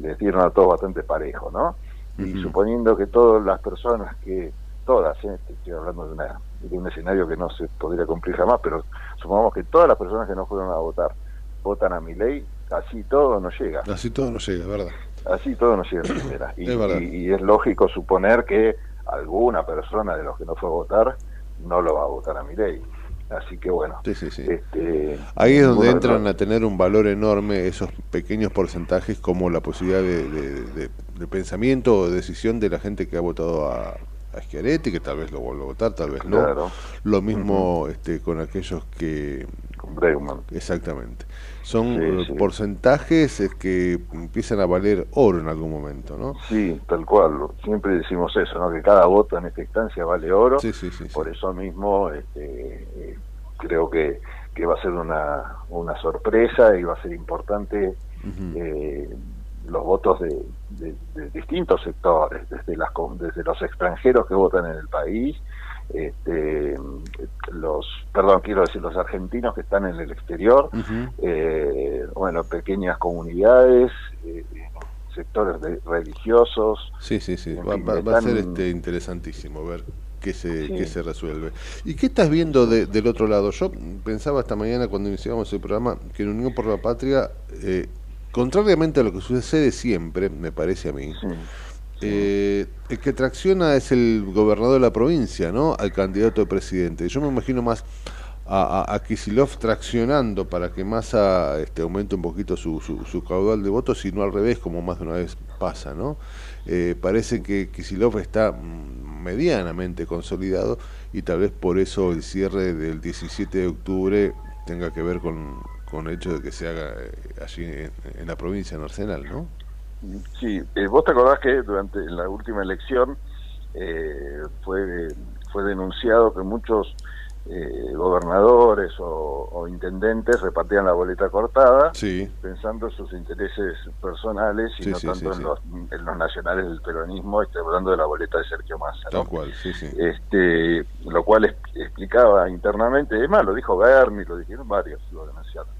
les dieron a todos bastante parejo, ¿no? Y suponiendo que todas las personas que, todas, ¿eh? estoy hablando de, una, de un escenario que no se podría cumplir jamás, pero supongamos que todas las personas que no fueron a votar votan a mi ley, así todo no llega. Así todo no llega, ¿verdad? Así todo no llega. Y, y, es lógico suponer que alguna persona de los que no fue a votar no lo va a votar a mi ley. Así que bueno, Este, ahí es donde entran a tener un valor enorme esos pequeños porcentajes como la posibilidad de, pensamiento o decisión de la gente que ha votado a, a Schiaretti, que tal vez lo vuelva a votar, tal vez no. Lo mismo este, con aquellos que... Bregman. Exactamente son eh, porcentajes que empiezan a valer oro en algún momento, ¿no? Sí, tal cual. Siempre decimos eso, ¿no? Que cada voto en esta instancia vale oro. Sí, sí, Por eso mismo este, eh, creo que, que va a ser una, una sorpresa y va a ser importante eh, los votos de, de, distintos sectores, desde, las, desde los extranjeros que votan en el país este, los, perdón, quiero decir, los argentinos que están en el exterior, eh, bueno, pequeñas comunidades, eh, sectores religiosos. Sí, sí, sí, va, a ser este, interesantísimo ver qué se, qué se resuelve. ¿Y qué estás viendo del otro lado? Yo pensaba esta mañana cuando iniciamos el programa que en Unión por la Patria, eh, contrariamente a lo que sucede siempre, me parece a mí, eh, el que tracciona es el gobernador de la provincia, ¿no? Al candidato de presidente. Yo me imagino más a, a, Kisilov traccionando para que Massa este, aumente un poquito su, su, caudal de votos, y no al revés, como más de una vez pasa, ¿no? Eh, parece que Kisilov está medianamente consolidado y tal vez por eso el cierre del 17 de octubre tenga que ver con, el hecho de que se haga eh, allí en la provincia, en Arsenal, ¿no? Sí, eh, vos te acordás que durante la última elección eh, fue, fue denunciado que muchos eh, gobernadores o, intendentes repartían la boleta cortada pensando en sus intereses personales y no tanto en, los, en, los, nacionales del peronismo, estoy hablando de la boleta de Sergio Massa. este, lo cual explicaba internamente, es más, lo dijo Bernie, lo dijeron varios, lo denunciaron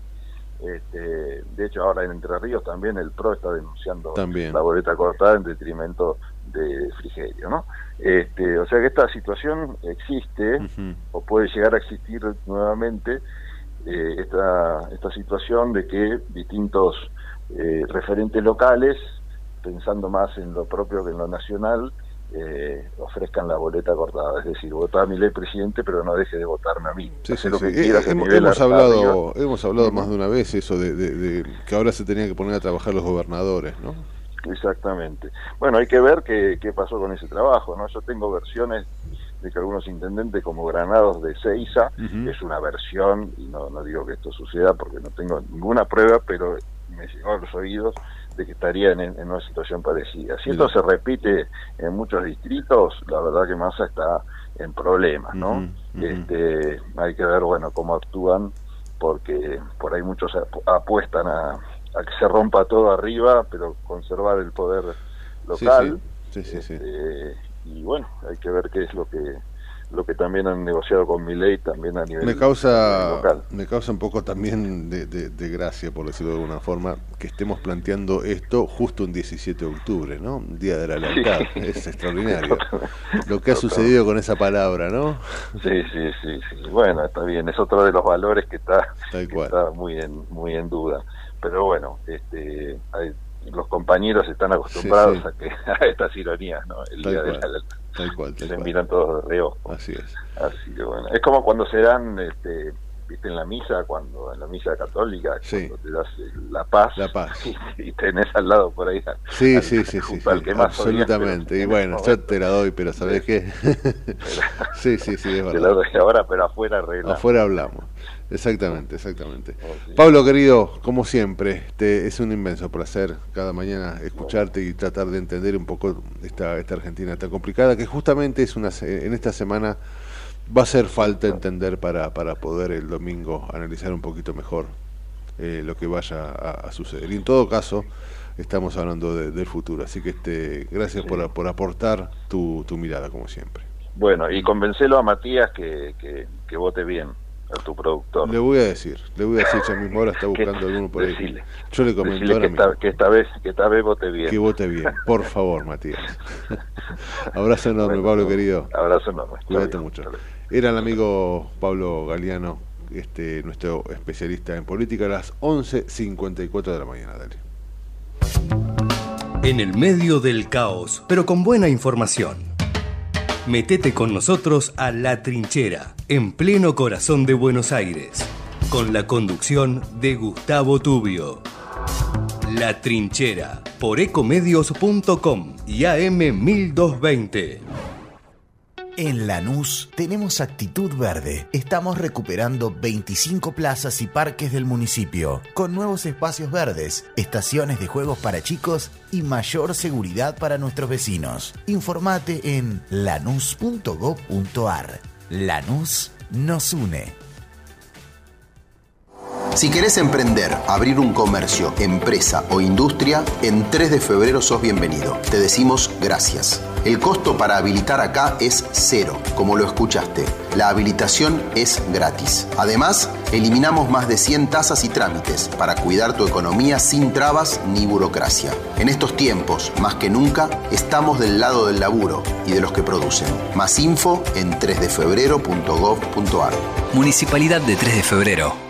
este, de hecho, ahora en Entre Ríos también el PRO está denunciando la boleta cortada en detrimento de Frigerio, ¿no? Este, o sea que esta situación existe o puede llegar a existir nuevamente eh, esta, esta situación de que distintos eh, referentes locales, pensando más en lo propio que en lo nacional, eh, ofrezcan la boleta cortada, es decir, votar a mi ley presidente, pero no deje de votarme a mí. Sí, sí, Hacer lo sí. que Eh, hemos, hablado, hemos hablado más de una vez eso de, de- de que ahora se tenían que poner a trabajar los gobernadores, ¿no? Exactamente. Bueno, hay que ver qué, qué pasó con ese trabajo, ¿no? Yo tengo versiones de que algunos intendentes como Granados de Seiza, Ujú. es una versión, y no, no digo que esto suceda porque no tengo ninguna prueba, pero me llegó a los oídos de que estarían en, en una situación parecida. Si esto se repite en muchos distritos, la verdad que Massa está en problemas, ¿no? Este, hay que ver, bueno, cómo actúan, porque por ahí muchos ap- apuestan a, a que se rompa todo arriba, pero conservar el poder local. sí, sí, sí, sí. Este, y bueno, hay que ver qué es lo que lo que también han negociado con mi ley también a nivel Me causa, local. me causa un poco también de, de- de gracia, por decirlo de alguna forma, que estemos planteando esto justo un 17 de octubre, ¿no? Día de la Lealtad. Sí. Es extraordinario. Lo que ha sucedido con esa palabra, ¿no? Sí, sí, sí, sí. Bueno, está bien. Es otro de los valores que está, que está muy en muy en duda. Pero bueno, este, hay- los compañeros están acostumbrados Sí, sí. a que a estas ironías, ¿no? El Tal día de la lealtad. Tal cual, tal se cual. miran todos de reojo. Así es. Así que bueno, es como cuando se dan, este, viste, en la misa, cuando en la misa católica, Sí. cuando te das eh, la paz, La paz. y, y tenés al lado por ahí. Sí, al- sí, sí, sí, más odias, absolutamente. Y en bueno, yo te la doy, pero ¿sabés qué? sí, sí, sí, es te la verdad. doy ahora, pero afuera arregla. Afuera hablamos. Exactamente, exactamente. Pablo, querido, como siempre, este, es un inmenso placer cada mañana escucharte y tratar de entender un poco esta, esta Argentina tan complicada, que justamente es una, en esta semana va a hacer falta entender para, para poder el domingo analizar un poquito mejor eh, lo que vaya a, a suceder. Y en todo caso, estamos hablando de- del futuro, así que este, gracias por, por aportar tu, tu mirada, como siempre. Bueno, y convencelo a Matías que, que, que vote bien, a tu productor. Le voy a decir, le voy a decir ya mismo, ahora está buscando alguno por ahí. Decile. Yo le comento ahora que esta, que esta vez que esta vez vote bien. Que vote bien, por favor, Matías. Abrazo enorme, Bueno, Pablo querido. Abrazo enorme. Cuídate mucho. Era el amigo Pablo Galeano, este, nuestro especialista en política, a las 11.54 de la mañana. Dale. En el medio del caos, pero con buena información. Metete con nosotros a La Trinchera, en pleno corazón de Buenos Aires, con la conducción de Gustavo Tubio. La Trinchera, por ecomedios.com y AM 1220. En Lanús tenemos actitud verde. Estamos recuperando 25 plazas y parques del municipio, con nuevos espacios verdes, estaciones de juegos para chicos y mayor seguridad para nuestros vecinos. Informate en lanús.gov.ar. Lanús nos une. Si querés emprender, abrir un comercio, empresa o industria, en 3 de febrero sos bienvenido. Te decimos gracias. El costo para habilitar acá es cero, como lo escuchaste. La habilitación es gratis. Además, eliminamos más de 100 tasas y trámites para cuidar tu economía sin trabas ni burocracia. En estos tiempos, más que nunca, estamos del lado del laburo y de los que producen. Más info en 3defebrero.gov.ar. Municipalidad de 3 de febrero.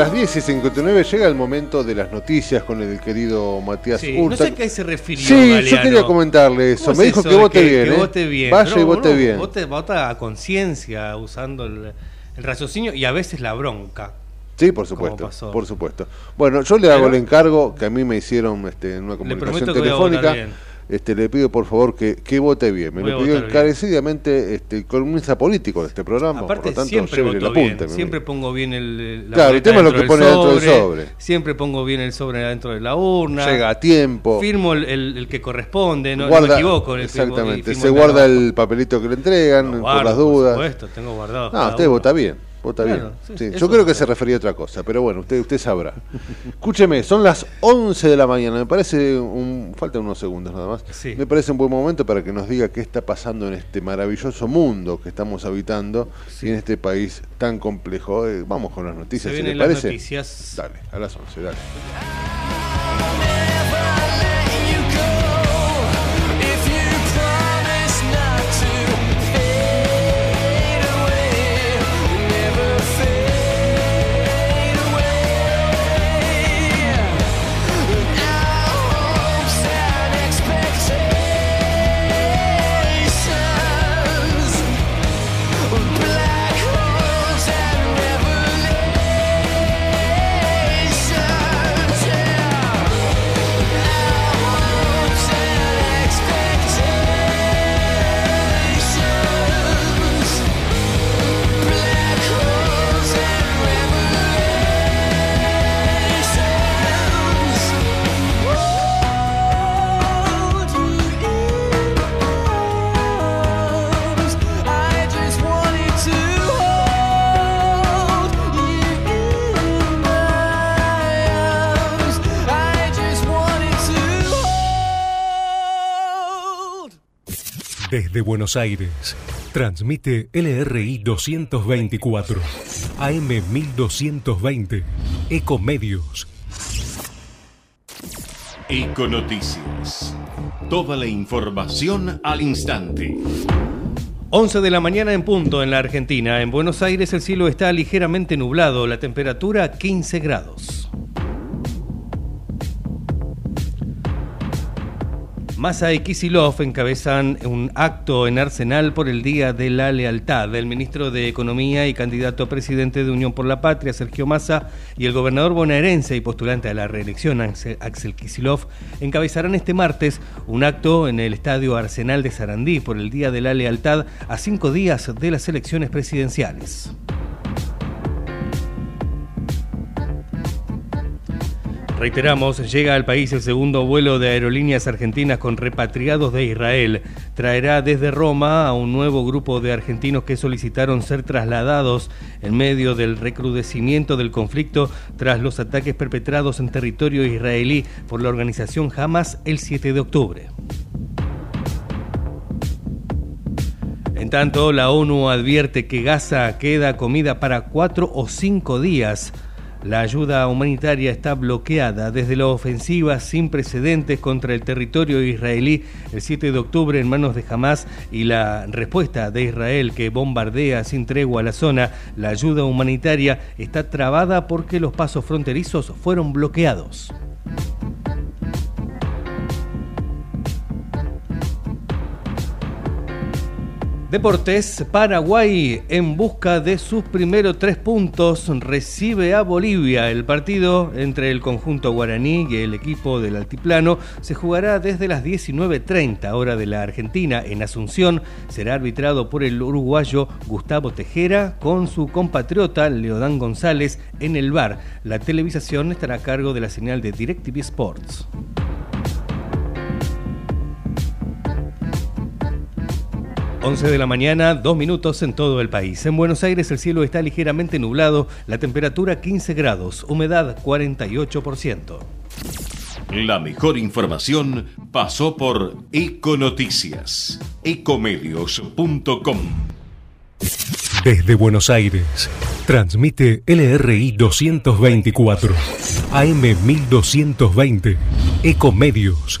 Las 10 y 59 llega el momento de las noticias con el querido Matías Sí, Urta. no sé a qué se refirió. Sí, yo quería comentarle eso. ¿Cómo Me es dijo eso que vote bien. Que ¿eh? vote bien. Vaya y vote bien. Vote, vota a conciencia, usando el, el raciocinio y a veces la bronca. Sí, por supuesto, por supuesto. Bueno, yo le hago el encargo que a mí me hicieron este, en una comunicación telefónica. Bien. Este, le pido por favor que, que vote bien. Me Voy lo pidió bien. encarecidamente este, el columnista político de este programa. Aparte, por lo tanto, siempre voto bien. apunte. mi Siempre pongo bien el, la Claro, el tema es lo que pone dentro del sobre. Siempre pongo bien el sobre dentro de la urna. Llega a tiempo. Firmo el, el- el que corresponde, no, no Guarda- me equivoco. en el firmo- exactamente. firmo Se guarda el papelito que le entregan por guardo, las por dudas. supuesto, tengo guardado No, usted uno. vota bien. Vota Claro, bien. sí, Sí, eso Yo creo que se refería a otra cosa, pero bueno, usted usted sabrá. Escúcheme, son las 11 de la mañana. Me parece un. Faltan unos segundos nada más. Sí. Me parece un buen momento para que nos diga qué está pasando en este maravilloso mundo que estamos habitando y en este país tan complejo. Eh, vamos con las noticias, Se si le las parece. noticias. Dale, a las 11, dale. Desde Buenos Aires, transmite LRI 224, AM 1220, Ecomedios. Econoticias. Toda la información al instante. 11 de la mañana en punto en la Argentina. En Buenos Aires el cielo está ligeramente nublado, la temperatura 15 grados. Massa y Kisilov encabezan un acto en Arsenal por el Día de la Lealtad. El ministro de Economía y candidato a presidente de Unión por la Patria, Sergio Massa, y el gobernador bonaerense y postulante a la reelección, Axel Kisilov, encabezarán este martes un acto en el Estadio Arsenal de Sarandí por el Día de la Lealtad a cinco días de las elecciones presidenciales. Reiteramos, llega al país el segundo vuelo de aerolíneas argentinas con repatriados de Israel. Traerá desde Roma a un nuevo grupo de argentinos que solicitaron ser trasladados en medio del recrudecimiento del conflicto tras los ataques perpetrados en territorio israelí por la organización Hamas el 7 de octubre. En tanto, la ONU advierte que Gaza queda comida para cuatro o cinco días. La ayuda humanitaria está bloqueada desde la ofensiva sin precedentes contra el territorio israelí el 7 de octubre en manos de Hamas y la respuesta de Israel que bombardea sin tregua la zona. La ayuda humanitaria está trabada porque los pasos fronterizos fueron bloqueados. Deportes, Paraguay en busca de sus primeros tres puntos recibe a Bolivia. El partido entre el conjunto guaraní y el equipo del altiplano se jugará desde las 19.30 hora de la Argentina en Asunción. Será arbitrado por el uruguayo Gustavo Tejera con su compatriota Leodán González en el bar. La televisación estará a cargo de la señal de DirecTV Sports. 11 de la mañana, dos minutos en todo el país. En Buenos Aires el cielo está ligeramente nublado, la temperatura 15 grados, humedad 48%. La mejor información pasó por Econoticias. Ecomedios.com. Desde Buenos Aires, transmite LRI 224, AM 1220, Ecomedios.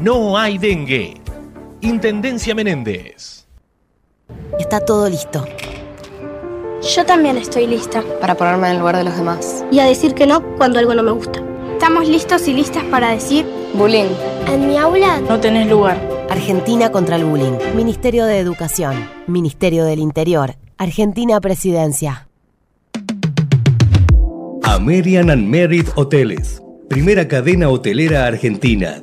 no hay dengue. Intendencia Menéndez. Está todo listo. Yo también estoy lista. Para ponerme en el lugar de los demás. Y a decir que no cuando algo no me gusta. Estamos listos y listas para decir... Bullying. En mi aula No tenés lugar. Argentina contra el bullying. Ministerio de Educación. Ministerio del Interior. Argentina Presidencia. American and Merit Hoteles. Primera cadena hotelera argentina.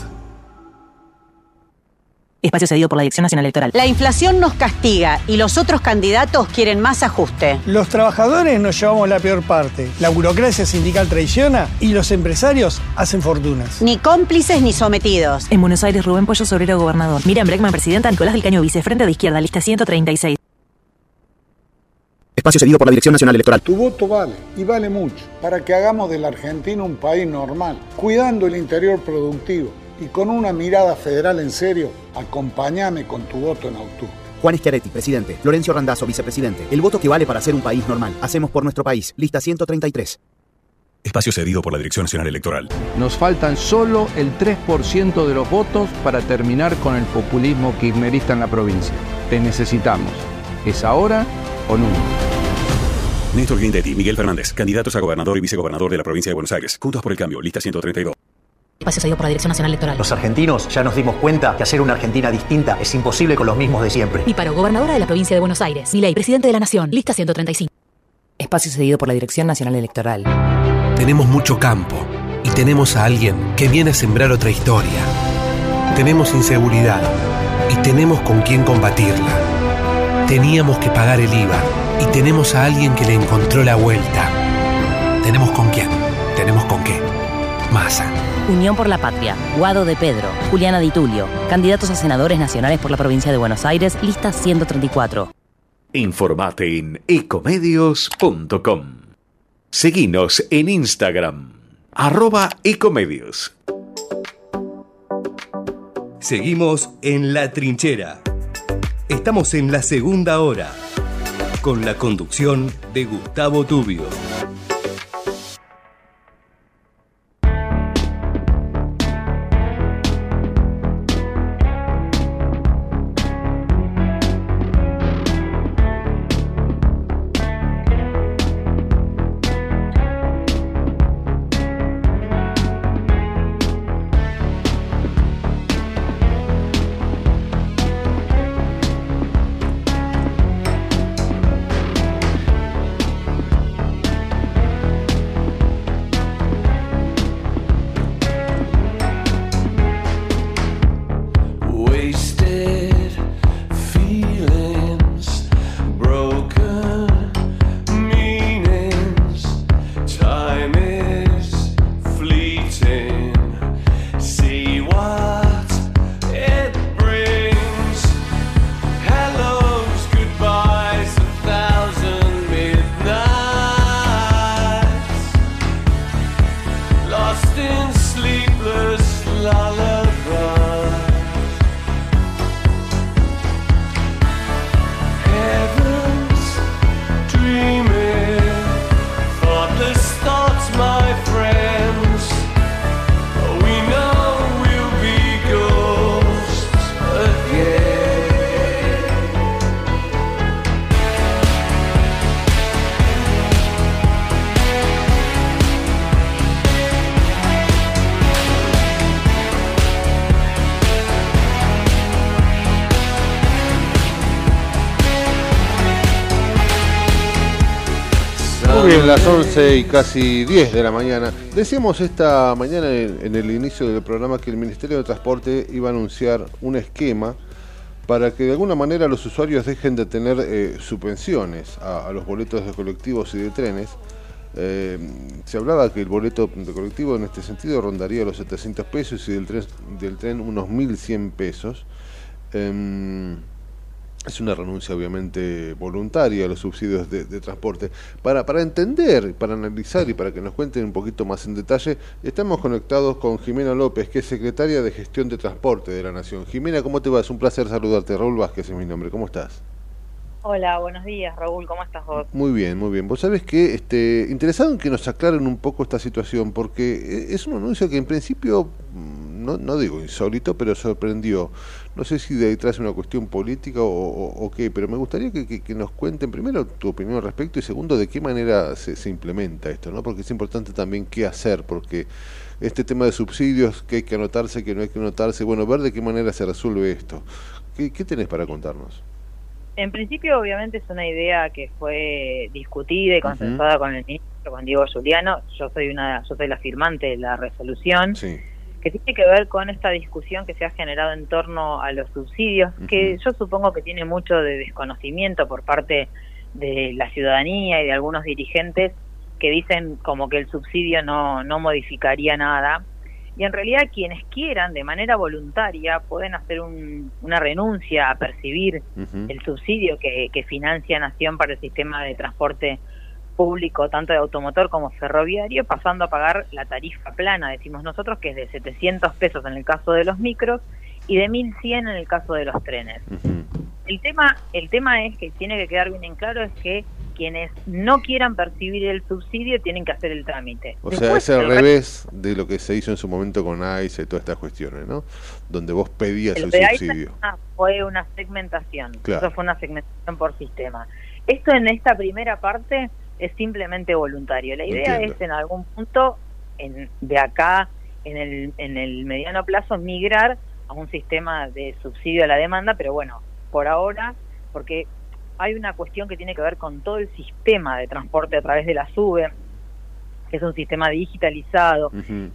Espacio cedido por la Dirección Nacional Electoral. La inflación nos castiga y los otros candidatos quieren más ajuste. Los trabajadores nos llevamos la peor parte. La burocracia sindical traiciona y los empresarios hacen fortunas. Ni cómplices ni sometidos. En Buenos Aires, Rubén Pollo, Sobrero, gobernador. Miriam Breckman, presidenta. Nicolás del Caño, vice. Frente de izquierda, lista 136. Espacio cedido por la Dirección Nacional Electoral. Tu voto vale, y vale mucho, para que hagamos de la Argentina un país normal, cuidando el interior productivo y con una mirada federal en serio, acompáñame con tu voto en octubre. Juan Schiaretti, presidente. Florencio Randazzo, vicepresidente. El voto que vale para ser un país normal. Hacemos por nuestro país. Lista 133. Espacio cedido por la Dirección Nacional Electoral. Nos faltan solo el 3% de los votos para terminar con el populismo kirchnerista en la provincia. Te necesitamos. ¿Es ahora o nunca? Néstor Guindetti, Miguel Fernández, candidatos a gobernador y vicegobernador de la provincia de Buenos Aires. Juntos por el cambio, lista 132. Espacio cedido por la Dirección Nacional Electoral. Los argentinos ya nos dimos cuenta que hacer una Argentina distinta es imposible con los mismos de siempre. Y para gobernadora de la provincia de Buenos Aires. Milei, presidente de la Nación. Lista 135. Espacio cedido por la Dirección Nacional Electoral. Tenemos mucho campo y tenemos a alguien que viene a sembrar otra historia. Tenemos inseguridad y tenemos con quién combatirla. Teníamos que pagar el IVA y tenemos a alguien que le encontró la vuelta. Tenemos con quién, tenemos con qué. Masa. Unión por la Patria, Guado de Pedro, Juliana Di Tulio, candidatos a senadores nacionales por la provincia de Buenos Aires, lista 134. Informate en ecomedios.com. Seguinos en Instagram, arroba ecomedios. Seguimos en La Trinchera. Estamos en la segunda hora, con la conducción de Gustavo Tubio. 11 y casi 10 de la mañana. Decíamos esta mañana en, el inicio del programa que el Ministerio de Transporte iba a anunciar un esquema para que de alguna manera los usuarios dejen de tener eh, subvenciones a, a los boletos de colectivos y de trenes. Eh, se hablaba que el boleto de colectivo en este sentido rondaría los 700 pesos y del tren, del tren unos 1.100 pesos. Em, es una renuncia obviamente voluntaria a los subsidios de, de transporte. Para, para entender, para analizar y para que nos cuenten un poquito más en detalle, estamos conectados con Jimena López, que es secretaria de Gestión de Transporte de la Nación. Jimena, ¿cómo te va? Es un placer saludarte. Raúl Vázquez es mi nombre. ¿Cómo estás? Hola, buenos días, Raúl. ¿Cómo estás vos? Muy bien, muy bien. Vos sabés que, este, interesado en que nos aclaren un poco esta situación, porque eh, es un anuncio que en principio, mm, no, no digo insólito, pero sorprendió. No sé si de ahí trae una cuestión política o, o- o qué, pero me gustaría que, que- que nos cuenten primero tu opinión al respecto y segundo de qué manera se, se implementa esto, ¿no? Porque es importante también qué hacer, porque este tema de subsidios, que hay que anotarse, que no hay que anotarse, bueno, ver de qué manera se resuelve esto. ¿Qué, qué tenés para contarnos? En principio, obviamente, es una idea que fue discutida y consensuada con el ministro, con Diego Juliano. Yo soy una, yo soy la firmante de la resolución, que tiene que ver con esta discusión que se ha generado en torno a los subsidios, que yo supongo que tiene mucho de desconocimiento por parte de la ciudadanía y de algunos dirigentes que dicen como que el subsidio no, no modificaría nada. Y en realidad quienes quieran de manera voluntaria pueden hacer un- una renuncia a percibir el subsidio que, que financia Nación para el sistema de transporte público, tanto de automotor como ferroviario, pasando a pagar la tarifa plana, decimos nosotros, que es de 700 pesos en el caso de los micros y de 1.100 en el caso de los trenes. El tema, el tema es que tiene que quedar bien en claro es que quienes no quieran percibir el subsidio tienen que hacer el trámite. O sea, es al revés de lo que se hizo en su momento con AISA y todas estas cuestiones, ¿no? Donde vos pedías el subsidio. fue una segmentación. Claro. Eso fue una segmentación por sistema. Esto en esta primera parte es simplemente voluntario. La idea Entiendo. es en algún punto, en, de acá, en el, en el mediano plazo, migrar a un sistema de subsidio a la demanda, pero bueno, por ahora, porque hay una cuestión que tiene que ver con todo el sistema de transporte a través de la SUBE, que es un sistema digitalizado,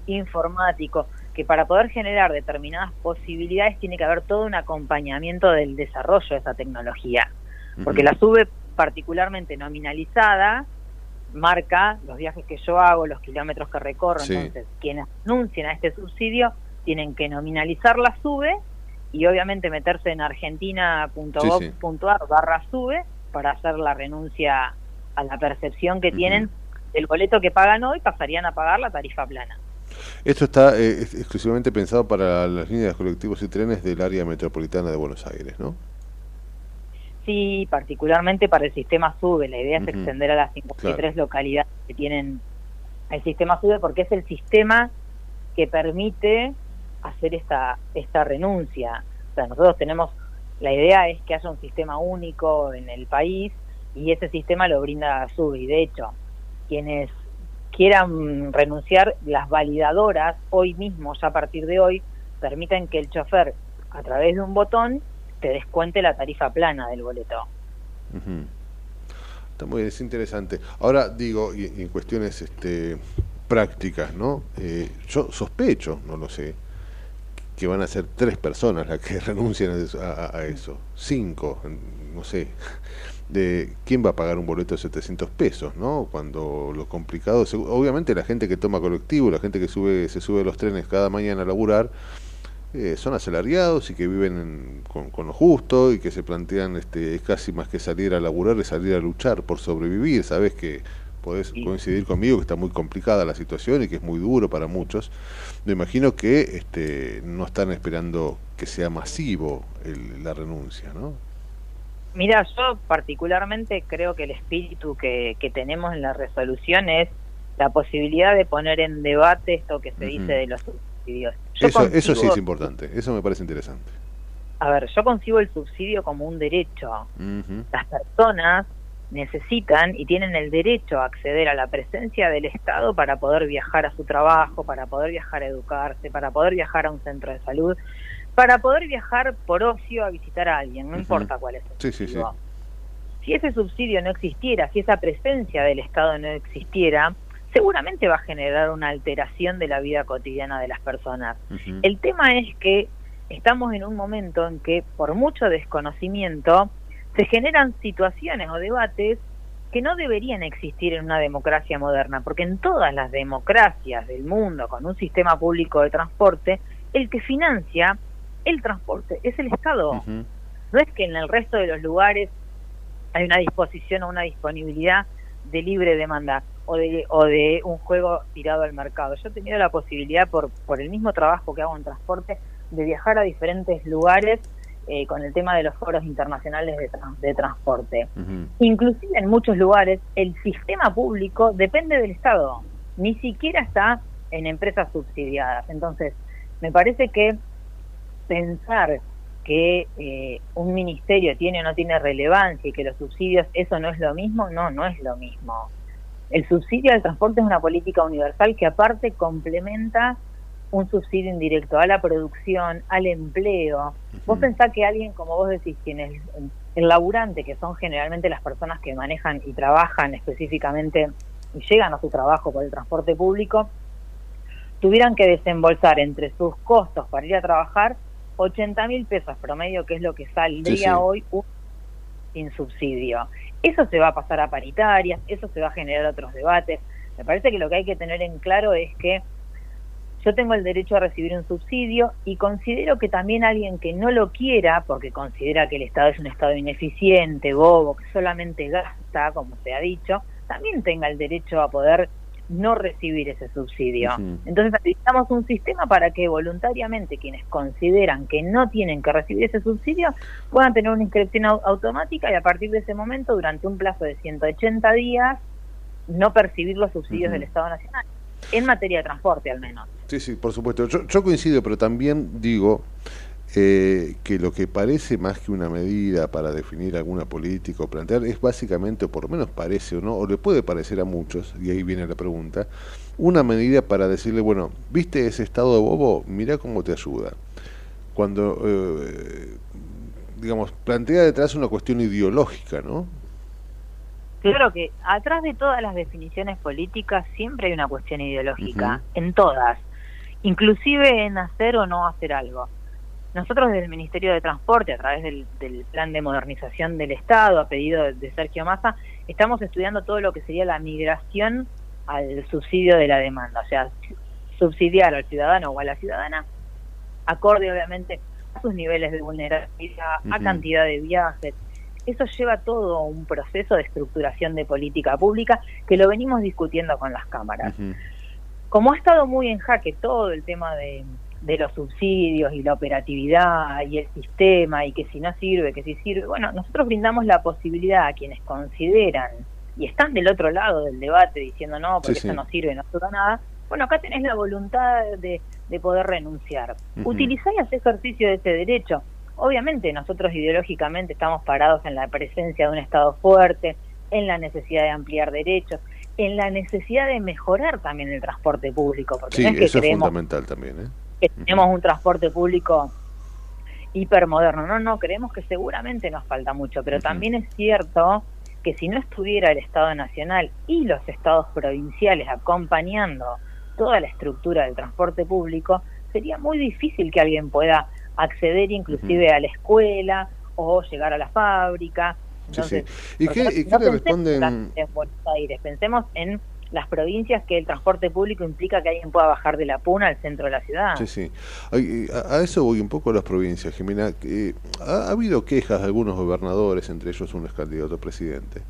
informático, que para poder generar determinadas posibilidades tiene que haber todo un acompañamiento del desarrollo de esa tecnología. Porque la SUBE, particularmente nominalizada, marca los viajes que yo hago, los kilómetros que recorro. Sí. Entonces, quienes anuncien a este subsidio tienen que nominalizar la SUBE y obviamente meterse en argentina.gov.ar barra SUBE para hacer la renuncia a la percepción que tienen del boleto que pagan hoy, pasarían a pagar la tarifa plana. Esto está eh, es- exclusivamente pensado para las líneas de colectivos y trenes del área metropolitana de Buenos Aires, ¿no? Sí, particularmente para el sistema SUBE. La idea es extender a las 53 Claro. localidades que tienen el sistema SUBE porque es el sistema que permite hacer esta, esta renuncia. O sea, nosotros tenemos, la idea es que haya un sistema único en el país y ese sistema lo brinda SUBE. Y de hecho, quienes quieran renunciar, las validadoras hoy mismo, ya a partir de hoy, permiten que el chofer, a través de un botón, te descuente la tarifa plana del boleto. Está muy bien, es interesante. Ahora digo, y, en cuestiones este, prácticas, ¿no? Eh, yo sospecho, no lo sé, que van a ser tres personas las que renuncian a a, a- eso. Cinco, no sé. De quién va a pagar un boleto de 700 pesos, ¿no? Cuando lo complicado, obviamente la gente que toma colectivo, la gente que sube se sube a los trenes cada mañana a laburar, eh, son asalariados y que viven en- con, con lo justo y que se plantean este, es casi más que salir a laburar, es salir a luchar por sobrevivir. Sabes que podés coincidir conmigo que está muy complicada la situación y que es muy duro para muchos. Me imagino que este, no están esperando que sea masivo el- la renuncia, ¿no? Mira, yo particularmente creo que el espíritu que, que tenemos en la resolución es la posibilidad de poner en debate esto que se dice de los subsidios. Yo Eso, eso sí es importante, eso me parece interesante. A ver, yo concibo el subsidio como un derecho. Las personas necesitan y tienen el derecho a acceder a la presencia del Estado para poder viajar a su trabajo, para poder viajar a educarse, para poder viajar a un centro de salud, para poder viajar por ocio a visitar a alguien, no importa cuál es el Sí, sí, sí. motivo. si ese subsidio no existiera, si esa presencia del Estado no existiera, seguramente va a generar una alteración de la vida cotidiana de las personas. El tema es que estamos en un momento en que por mucho desconocimiento se generan situaciones o debates que no deberían existir en una democracia moderna, porque en todas las democracias del mundo con un sistema público de transporte, el que financia el transporte es el Estado. No es que en el resto de los lugares hay una disposición o una disponibilidad de libre demanda o de, o de un juego tirado al mercado. Yo he tenido la posibilidad, por, por el mismo trabajo que hago en transporte, de viajar a diferentes lugares eh, con el tema de los foros internacionales de, de transporte. Inclusive en muchos lugares el sistema público depende del Estado, ni siquiera está en empresas subsidiadas. Entonces, me parece que pensar que eh, un ministerio tiene o no tiene relevancia y que los subsidios, eso no es lo mismo, no, no es lo mismo. El subsidio al transporte es una política universal que aparte complementa un subsidio indirecto a la producción, al empleo. Vos pensás que alguien, como vos decís, tiene el, el laburante, que son generalmente las personas que manejan y trabajan específicamente y llegan a su trabajo por el transporte público, tuvieran que desembolsar entre sus costos para ir a trabajar 80 mil pesos promedio, que es lo que saldría hoy sin subsidio. Eso se va a pasar a paritarias, eso se va a generar otros debates. Me parece que lo que hay que tener en claro es que yo tengo el derecho a recibir un subsidio y considero que también alguien que no lo quiera, porque considera que el Estado es un Estado ineficiente, bobo, que solamente gasta, como se ha dicho, también tenga el derecho a poder no recibir ese subsidio. Entonces necesitamos un sistema para que voluntariamente quienes consideran que no tienen que recibir ese subsidio puedan tener una inscripción automática y a partir de ese momento, durante un plazo de 180 días, no percibir los subsidios del Estado Nacional, en materia de transporte al menos. Sí, sí, por supuesto. Yo, yo coincido, pero también digo eh, que lo que parece más que una medida para definir alguna política o plantear es básicamente, o por lo menos parece o no, o le puede parecer a muchos, y ahí viene la pregunta, una medida para decirle, bueno, ¿viste ese estado de bobo? Mira cómo te ayuda. Cuando, eh, digamos, plantea detrás una cuestión ideológica, ¿no? Claro que atrás de todas las definiciones políticas siempre hay una cuestión ideológica, en todas, inclusive en hacer o no hacer algo. Nosotros desde el Ministerio de Transporte, a través del, Plan de Modernización del Estado, a pedido de Sergio Massa, estamos estudiando todo lo que sería la migración al subsidio de la demanda, o sea, subsidiar al ciudadano o a la ciudadana, acorde obviamente a sus niveles de vulnerabilidad, a cantidad de viajes. Eso lleva todo un proceso de estructuración de política pública que lo venimos discutiendo con las cámaras. Como ha estado muy en jaque todo el tema de de los subsidios y la operatividad y el sistema y que si no sirve, que si sirve. Bueno, nosotros brindamos la posibilidad a quienes consideran y están del otro lado del debate diciendo no, porque eso no sirve, no ayuda nada. Bueno, acá tenés la voluntad de, de poder renunciar. Uh y hacer ejercicio de ese derecho. Obviamente nosotros ideológicamente estamos parados en la presencia de un Estado fuerte, en la necesidad de ampliar derechos, en la necesidad de mejorar también el transporte público. Porque sí, no es que eso es fundamental también. ¿eh? Que tenemos un transporte público hipermoderno. No, no, creemos que seguramente nos falta mucho, pero también es cierto que si no estuviera el Estado Nacional y los estados provinciales acompañando toda la estructura del transporte público, sería muy difícil que alguien pueda acceder inclusive a la escuela o llegar a la fábrica. sí, ¿Y qué, le responden? En Buenos Aires, pensemos en las provincias que el transporte público implica que alguien pueda bajar de la puna al centro de la ciudad. Sí, sí. A, eso voy un poco a las provincias, Jimena. ha, habido quejas de algunos gobernadores, entre ellos un candidato a presidente,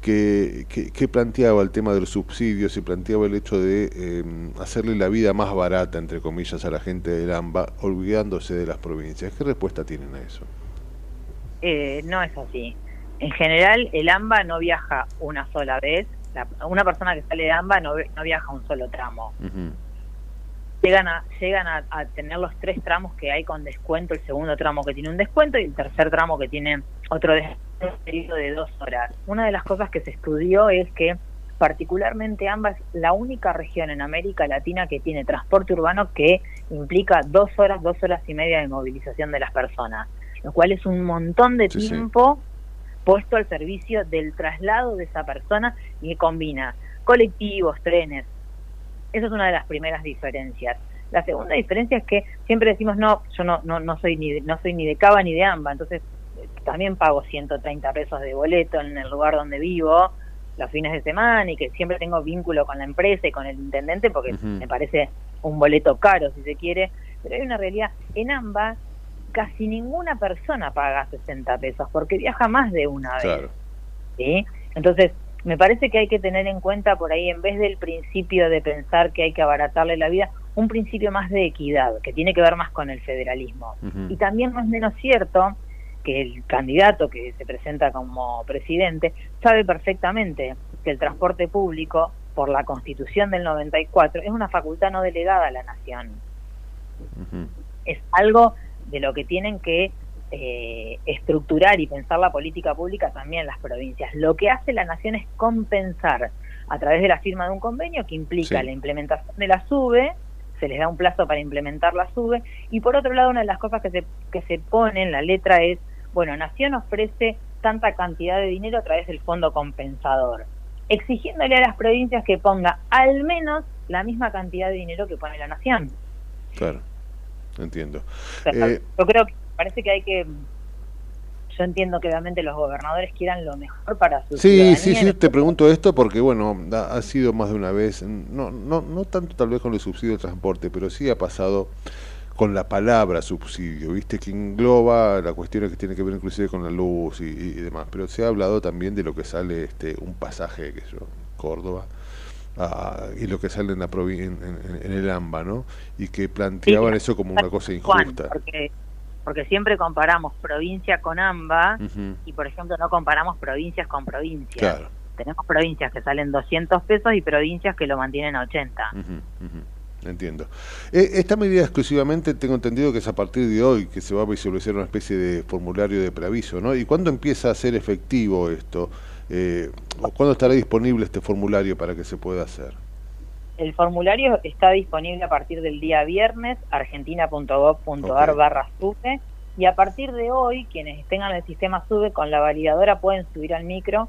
que, que, planteaba el tema de los subsidios y planteaba el hecho de em, hacerle la vida más barata, entre comillas, a la gente del AMBA, olvidándose de las provincias. ¿Qué respuesta tienen a eso? Eh, no es así. En general, el AMBA no viaja una sola vez, una persona que sale de AMBA no, no viaja un solo tramo. Llegan, a, llegan a, tener los tres tramos que hay con descuento, el segundo tramo que tiene un descuento y el tercer tramo que tiene otro descuento de dos horas. Una de las cosas que se estudió es que particularmente AMBA es la única región en América Latina que tiene transporte urbano que implica dos horas, dos horas y media de movilización de las personas, lo cual es un montón de tiempo puesto al servicio del traslado de esa persona y que combina colectivos, trenes. Esa es una de las primeras diferencias. La segunda diferencia es que siempre decimos, no, yo no, no, no, soy, ni de, no soy ni de Cava ni de AMBA, entonces eh, también pago 130 pesos de boleto en el lugar donde vivo los fines de semana y que siempre tengo vínculo con la empresa y con el intendente porque me parece un boleto caro si se quiere, pero hay una realidad, en AMBA casi ninguna persona paga 60 pesos porque viaja más de una vez. ¿sí? Entonces, me parece que hay que tener en cuenta por ahí, en vez del principio de pensar que hay que abaratarle la vida, un principio más de equidad, que tiene que ver más con el federalismo. Y también no es menos cierto que el candidato que se presenta como presidente sabe perfectamente que el transporte público, por la constitución del 94, es una facultad no delegada a la nación. Es algo de lo que tienen que eh, estructurar y pensar la política pública también las provincias. Lo que hace la nación es compensar a través de la firma de un convenio que implica la implementación de la SUBE, se les da un plazo para implementar la SUBE, y por otro lado una de las cosas que se, que se pone en la letra es, bueno, Nación ofrece tanta cantidad de dinero a través del fondo compensador, exigiéndole a las provincias que ponga al menos la misma cantidad de dinero que pone la Nación. Claro, entiendo. Eh, yo creo que parece que hay que yo entiendo que obviamente los gobernadores quieran lo mejor para su Sí, sí, sí, te pregunto esto porque, bueno, ha, sido más de una vez, no, no, no tanto tal vez con el subsidio de transporte, pero sí ha pasado con la palabra subsidio, ¿viste? Que engloba la cuestión que tiene que ver inclusive con la luz y, demás, pero se ha hablado también de lo que sale este un pasaje, que yo, Córdoba, y lo que sale en, la en, en, el AMBA, ¿no? Y que planteaban eso como una cosa injusta. porque porque siempre comparamos provincia con AMBA y, por ejemplo, no comparamos provincias con provincias. Tenemos provincias que salen 200 pesos y provincias que lo mantienen a 80. Entiendo. Eh, esta medida exclusivamente tengo entendido que es a partir de hoy que se va a visualizar una especie de formulario de preaviso, ¿no? ¿Y cuándo empieza a ser efectivo esto? Eh, ¿O cuándo estará disponible este formulario para que se pueda hacer? El formulario está disponible a partir del día viernes, argentina.gov.ar barra SUBE, y a partir de hoy, quienes tengan el sistema SUBE con la validadora pueden subir al micro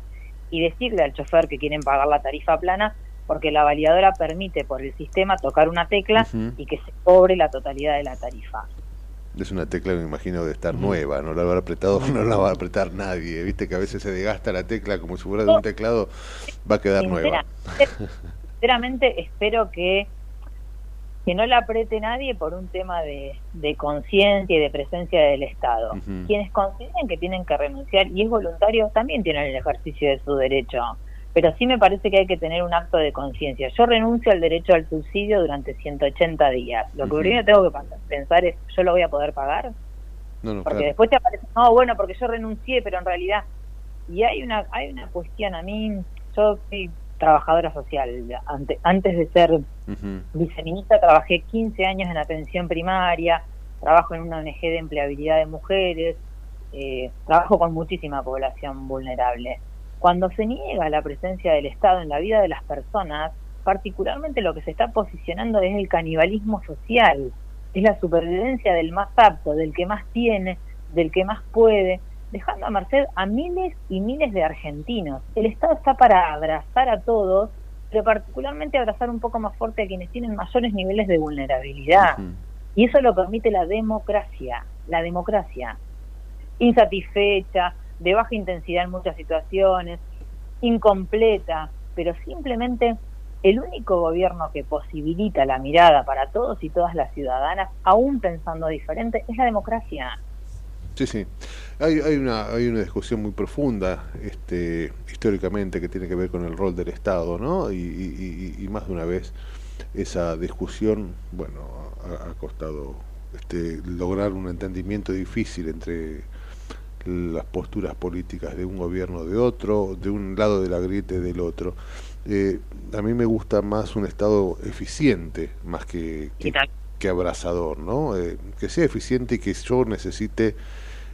y decirle al chofer que quieren pagar la tarifa plana, porque la validadora permite por el sistema tocar una tecla y que se cobre la totalidad de la tarifa. Es una tecla, me imagino, de estar nueva, no la habrá apretado, no la va a apretar nadie. Viste que a veces se desgasta la tecla como si fuera de un teclado, va a quedar nueva. sinceramente espero que, que no la apriete nadie por un tema de, de conciencia y de presencia del Estado. Quienes consideren que tienen que renunciar y es voluntario también tienen el ejercicio de su derecho. Pero sí me parece que hay que tener un acto de conciencia. Yo renuncio al derecho al subsidio durante 180 días. Lo que primero tengo que pensar es, ¿yo lo voy a poder pagar? porque después te aparece, no, bueno, porque yo renuncié, pero en realidad... Y hay una, hay una cuestión, a mí, yo soy trabajadora social. Antes, antes de ser viceministra trabajé 15 años en atención primaria, trabajo en una ONG de empleabilidad de mujeres, eh, trabajo con muchísima población vulnerable. Cuando se niega la presencia del Estado en la vida de las personas, particularmente lo que se está posicionando es el canibalismo social, es la supervivencia del más apto, del que más tiene, del que más puede, dejando a merced a miles y miles de argentinos. El Estado está para abrazar a todos, pero particularmente abrazar un poco más fuerte a quienes tienen mayores niveles de vulnerabilidad. Y eso lo permite la democracia, la democracia. Insatisfecha, de baja intensidad en muchas situaciones, incompleta, pero simplemente el único gobierno que posibilita la mirada para todos y todas las ciudadanas, aún pensando diferente, es la democracia. Sí, sí. Hay, hay, una, hay una discusión muy profunda este, históricamente que tiene que ver con el rol del Estado, ¿no? Y, y, más de una vez esa discusión, bueno, ha, costado este, lograr un entendimiento difícil entre las posturas políticas de un gobierno de otro, de un lado de la grieta del otro. Eh, a mí me gusta más un Estado eficiente, más que, que, abrazador, ¿no? Eh, que sea eficiente y que yo necesite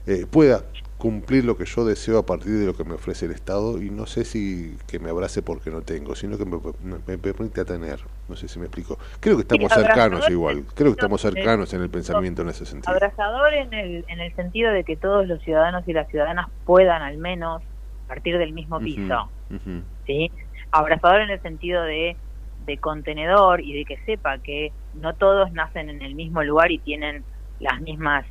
eh, pueda cumplir lo que yo deseo a partir de lo que me ofrece el Estado y no sé si que me abrace porque no tengo, sino que me, me- me permite tener. No sé si me explico. Creo que estamos Sí, cercanos igual. Creo que estamos cercanos en el pensamiento en ese sentido. Abrazador en el, en el sentido de que todos los ciudadanos y las ciudadanas puedan al menos partir del mismo piso. Ujú. ¿sí? Abrazador en el sentido de, de contenedor y de que sepa que no todos nacen en el mismo lugar y tienen las mismas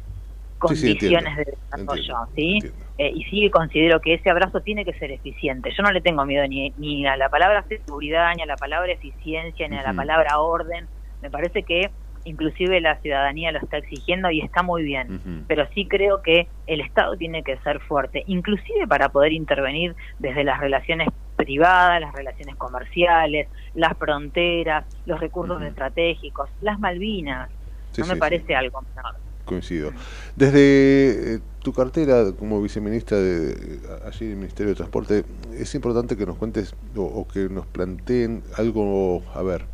Sí, sí, condiciones entiendo. de desarrollo, Entiendo, ¿sí? Eh, y sí considero que ese abrazo tiene que ser eficiente. Yo no le tengo miedo ni, ni a la palabra seguridad, ni a la palabra eficiencia, ni a la palabra orden. Me parece que inclusive la ciudadanía lo está exigiendo y está muy bien. Pero sí creo que el Estado tiene que ser fuerte, inclusive para poder intervenir desde las relaciones privadas, las relaciones comerciales, las fronteras, los recursos estratégicos, las Malvinas. Sí, no me sí, parece algo menor. Coincido. Desde eh, tu cartera como viceministra de, de- allí del Ministerio de Transporte, es importante que nos cuentes o, o que nos planteen algo, a ver,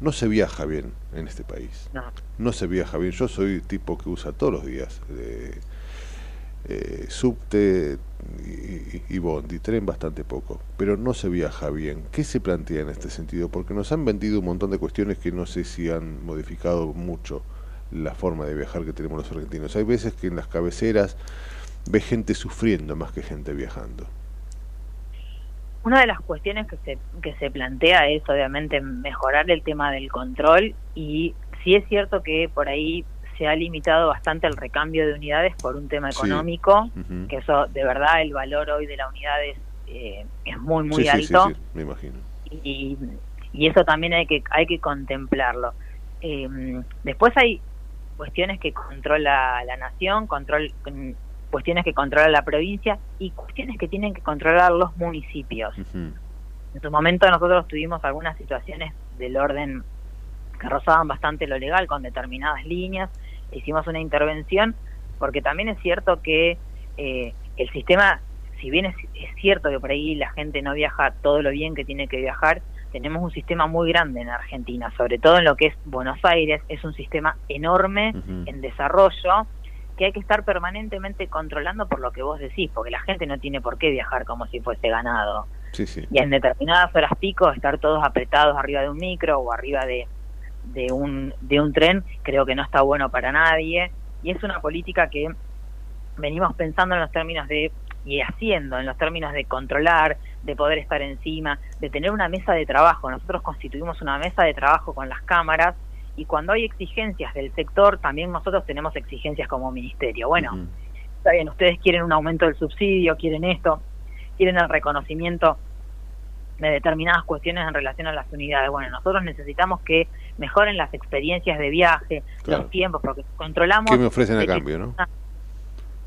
no se viaja bien en este país. No. No se viaja bien. Yo soy tipo que usa todos los días eh, eh, subte y bondi, tren bastante poco, pero no se viaja bien. ¿Qué se plantea en este sentido? Porque nos han vendido un montón de cuestiones que no sé si han modificado mucho la forma de viajar que tenemos los argentinos. Hay veces que en las cabeceras ves gente sufriendo más que gente viajando. Una de las cuestiones que se, que se plantea es obviamente mejorar el tema del control y sí es cierto que por ahí se ha limitado bastante el recambio de unidades por un tema Sí. económico, que eso de verdad el valor hoy de la unidad es, eh, es muy muy Sí, sí, sí, alto sí, me imagino. y, y eso también hay que hay que contemplarlo. Eh, después hay cuestiones que controla la nación, control mm, cuestiones que controla la provincia y cuestiones que tienen que controlar los municipios. En su momento nosotros tuvimos algunas situaciones del orden que rozaban bastante lo legal con determinadas líneas. Hicimos una intervención porque también es cierto que eh, el sistema, si bien es, es cierto que por ahí la gente no viaja todo lo bien que tiene que viajar, tenemos un sistema muy grande en Argentina, sobre todo en lo que es Buenos Aires, es un sistema enorme en desarrollo que hay que estar permanentemente controlando por lo que vos decís, porque la gente no tiene por qué viajar como si fuese ganado. Sí, sí. y en determinadas horas pico estar todos apretados arriba de un micro o arriba de, de un de un tren creo que no está bueno para nadie. Y es una política que venimos pensando en los términos de y haciendo en los términos de controlar, de poder estar encima, de tener una mesa de trabajo. Nosotros constituimos una mesa de trabajo con las cámaras y cuando hay exigencias del sector, también nosotros tenemos exigencias como ministerio. Bueno, está bien, ustedes quieren un aumento del subsidio, quieren esto, quieren el reconocimiento de determinadas cuestiones en relación a las unidades. Bueno, nosotros necesitamos que mejoren las experiencias de viaje, Claro. los tiempos, porque controlamos... ¿Qué me ofrecen a cambio, no?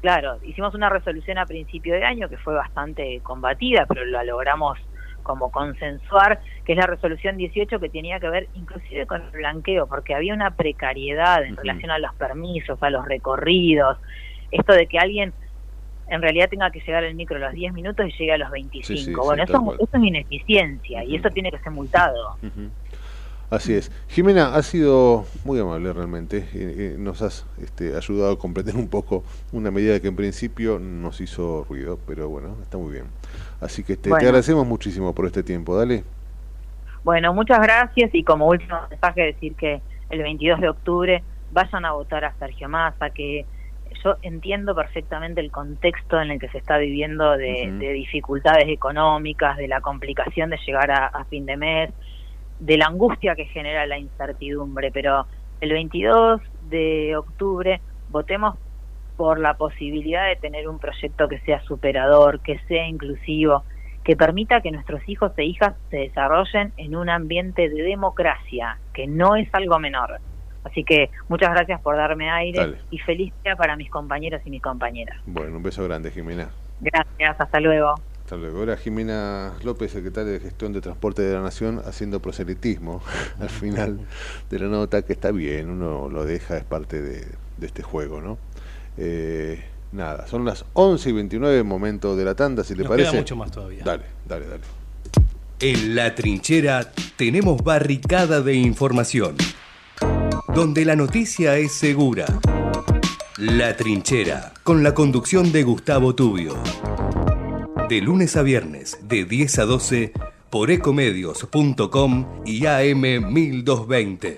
Claro, hicimos una resolución a principio de año que fue bastante combatida, pero la logramos como consensuar, que es la resolución 18 que tenía que ver inclusive con el blanqueo, porque había una precariedad en relación a los permisos, a los recorridos, esto de que alguien en realidad tenga que llegar el micro a los 10 minutos y llegue a los 25. Sí, sí, sí, bueno, eso, eso es ineficiencia y eso tiene que ser multado. Así es. Jimena, has sido muy amable realmente. eh, eh, nos has este, ayudado a comprender un poco una medida que en principio nos hizo ruido, pero bueno, está muy bien. Así que te, te agradecemos muchísimo por este tiempo. Dale. Bueno, muchas gracias y como último mensaje decir que el 22 de octubre vayan a votar a Sergio Massa, que yo entiendo perfectamente el contexto en el que se está viviendo de, de dificultades económicas, de la complicación de llegar a, a fin de mes, de la angustia que genera la incertidumbre, pero el 22 de octubre votemos por la posibilidad de tener un proyecto que sea superador, que sea inclusivo, que permita que nuestros hijos e hijas se desarrollen en un ambiente de democracia, que no es algo menor. Así que muchas gracias por darme aire Dale. y feliz día para mis compañeros y mis compañeras. Bueno, un beso grande, Jimena. Gracias, hasta luego. Hasta luego. Ahora Jimena López, secretaria de Gestión de Transporte de la Nación, haciendo proselitismo al final de la nota, que está bien, uno lo deja, es parte de, de este juego, ¿no? Eh, nada, son las 11 y 29, momento de la tanda, si te Nos parece. queda mucho más todavía. Dale, dale, dale. En la trinchera tenemos barricada de información, donde la noticia es segura. La Trinchera, con la conducción de Gustavo Tubio. De lunes a viernes, de 10 a 12, por ecomedios.com y AM 1220.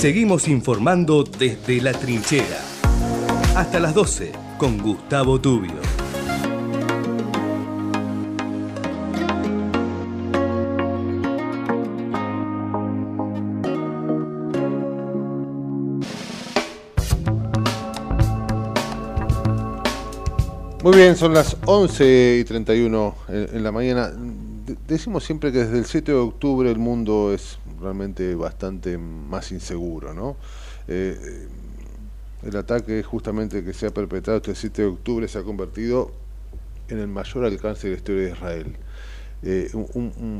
Seguimos informando desde la trinchera. Hasta las 12 con Gustavo Tubio. Muy bien, son las 11 y 31 en, en la mañana. De- decimos siempre que desde el 7 de octubre el mundo es realmente bastante más inseguro, ¿no? Eh, eh, el ataque justamente que se ha perpetrado este 7 de octubre se ha convertido en el mayor alcance de la historia de Israel. Eh,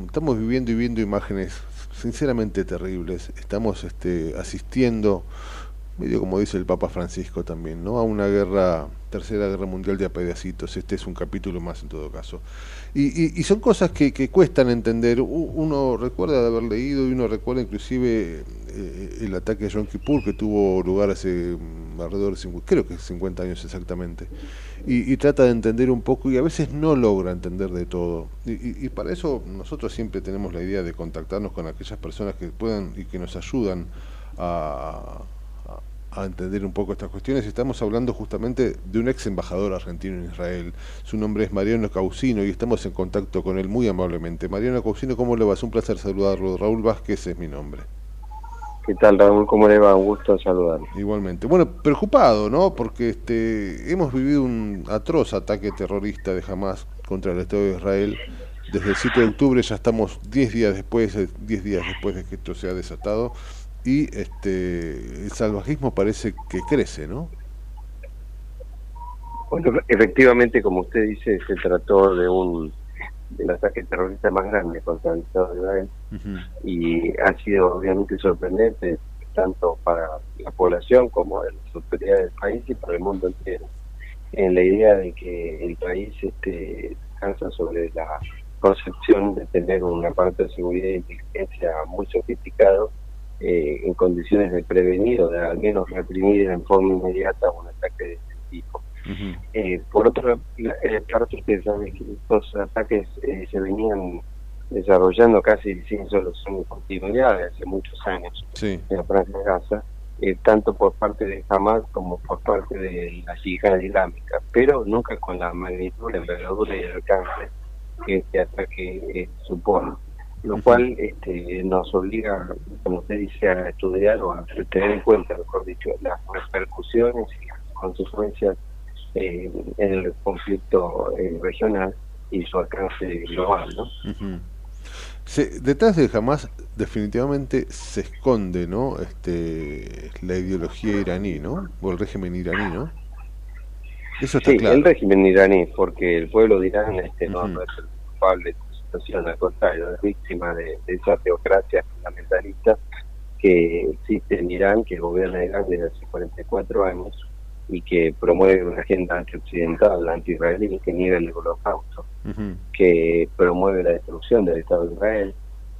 estamos viviendo y viendo imágenes sinceramente terribles. Estamos este, asistiendo, medio como dice el Papa Francisco también, ¿no? a una guerra, tercera guerra mundial de a pedacitos. Este es un capítulo más en todo caso. Y, y- y son cosas que, que cuestan entender. Uno recuerda de haber leído y uno recuerda inclusive eh, el ataque de Yom Kippur que tuvo lugar hace mm, alrededor de 50, creo que 50 años exactamente. Y, y trata de entender un poco y a veces no logra entender de todo. Y- y para eso nosotros siempre tenemos la idea de contactarnos con aquellas personas que puedan y que nos ayudan a, a- entender un poco estas cuestiones. Estamos hablando justamente de un ex embajador argentino en Israel. Su nombre es Mariano Causino y estamos en contacto con él muy amablemente. Mariano Causino, ¿cómo le va? Es un placer saludarlo. Raúl Vázquez es mi nombre. ¿Qué tal, Raúl? ¿Cómo le va? Un gusto saludarlo. Igualmente. Bueno, preocupado, ¿no? Porque este, hemos vivido un atroz ataque terrorista de Hamas contra el Estado de Israel. Desde el 7 de octubre ya estamos 10 días después, eh, 10 días después de que esto se ha desatado y este el salvajismo parece que crece, ¿no? Bueno, efectivamente, como usted dice, se trató de un del ataque terrorista más grande contra el Estado de Israel y ha sido obviamente sorprendente tanto para la población como las autoridades del país y para el mundo entero. en la idea de que el país este, descansa sobre la concepción de tener un aparato de seguridad e inteligencia muy sofisticado eh, en condiciones de prevenir o de al menos reprimir en forma inmediata un ataque de este tipo. Eh, por otra parte, ustedes saben que estos ataques eh, se venían desarrollando casi sin solución de continuidad hace muchos años en la Franja de Gaza, eh, tanto por parte de Hamas como por parte de la yihad islámica, pero nunca con la magnitud, la envergadura y el alcance que este ataque eh, supone. Lo cual este, nos obliga, como usted dice, a estudiar o a tener en cuenta, mejor dicho, las repercusiones y las consecuencias eh, en el conflicto eh, regional y su alcance global. ¿no? Se- detrás de Hamas definitivamente se esconde, ¿no? Este, la ideología iraní, ¿no? O el régimen iraní, ¿no? Eso está sí, claro. el régimen iraní, porque el pueblo de Irán este, no, no es el culpable al contrario, es víctima de, de esa teocracia fundamentalista que existe en Irán, que gobierna Irán desde hace 44 años y que promueve una agenda antioccidental, anti-israelí, que niega el holocausto, que promueve la destrucción del Estado de Israel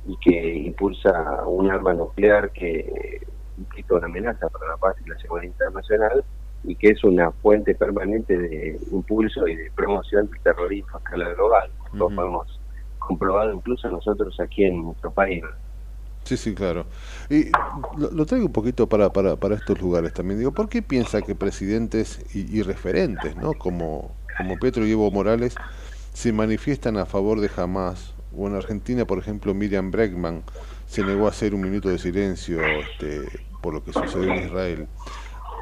y que impulsa un arma nuclear que implica una amenaza para la paz y la seguridad internacional y que es una fuente permanente de impulso y de promoción del terrorismo a escala global. Lo hemos comprobado incluso nosotros aquí en nuestro país. Sí, sí, claro. Y lo, traigo un poquito para, para, para estos lugares también. Digo, ¿por qué piensa que presidentes y, y referentes, ¿no? Como, como Petro y Evo Morales, se manifiestan a favor de Hamas? O en Argentina, por ejemplo, Miriam Bregman se negó a hacer un minuto de silencio este, por lo que sucedió en Israel.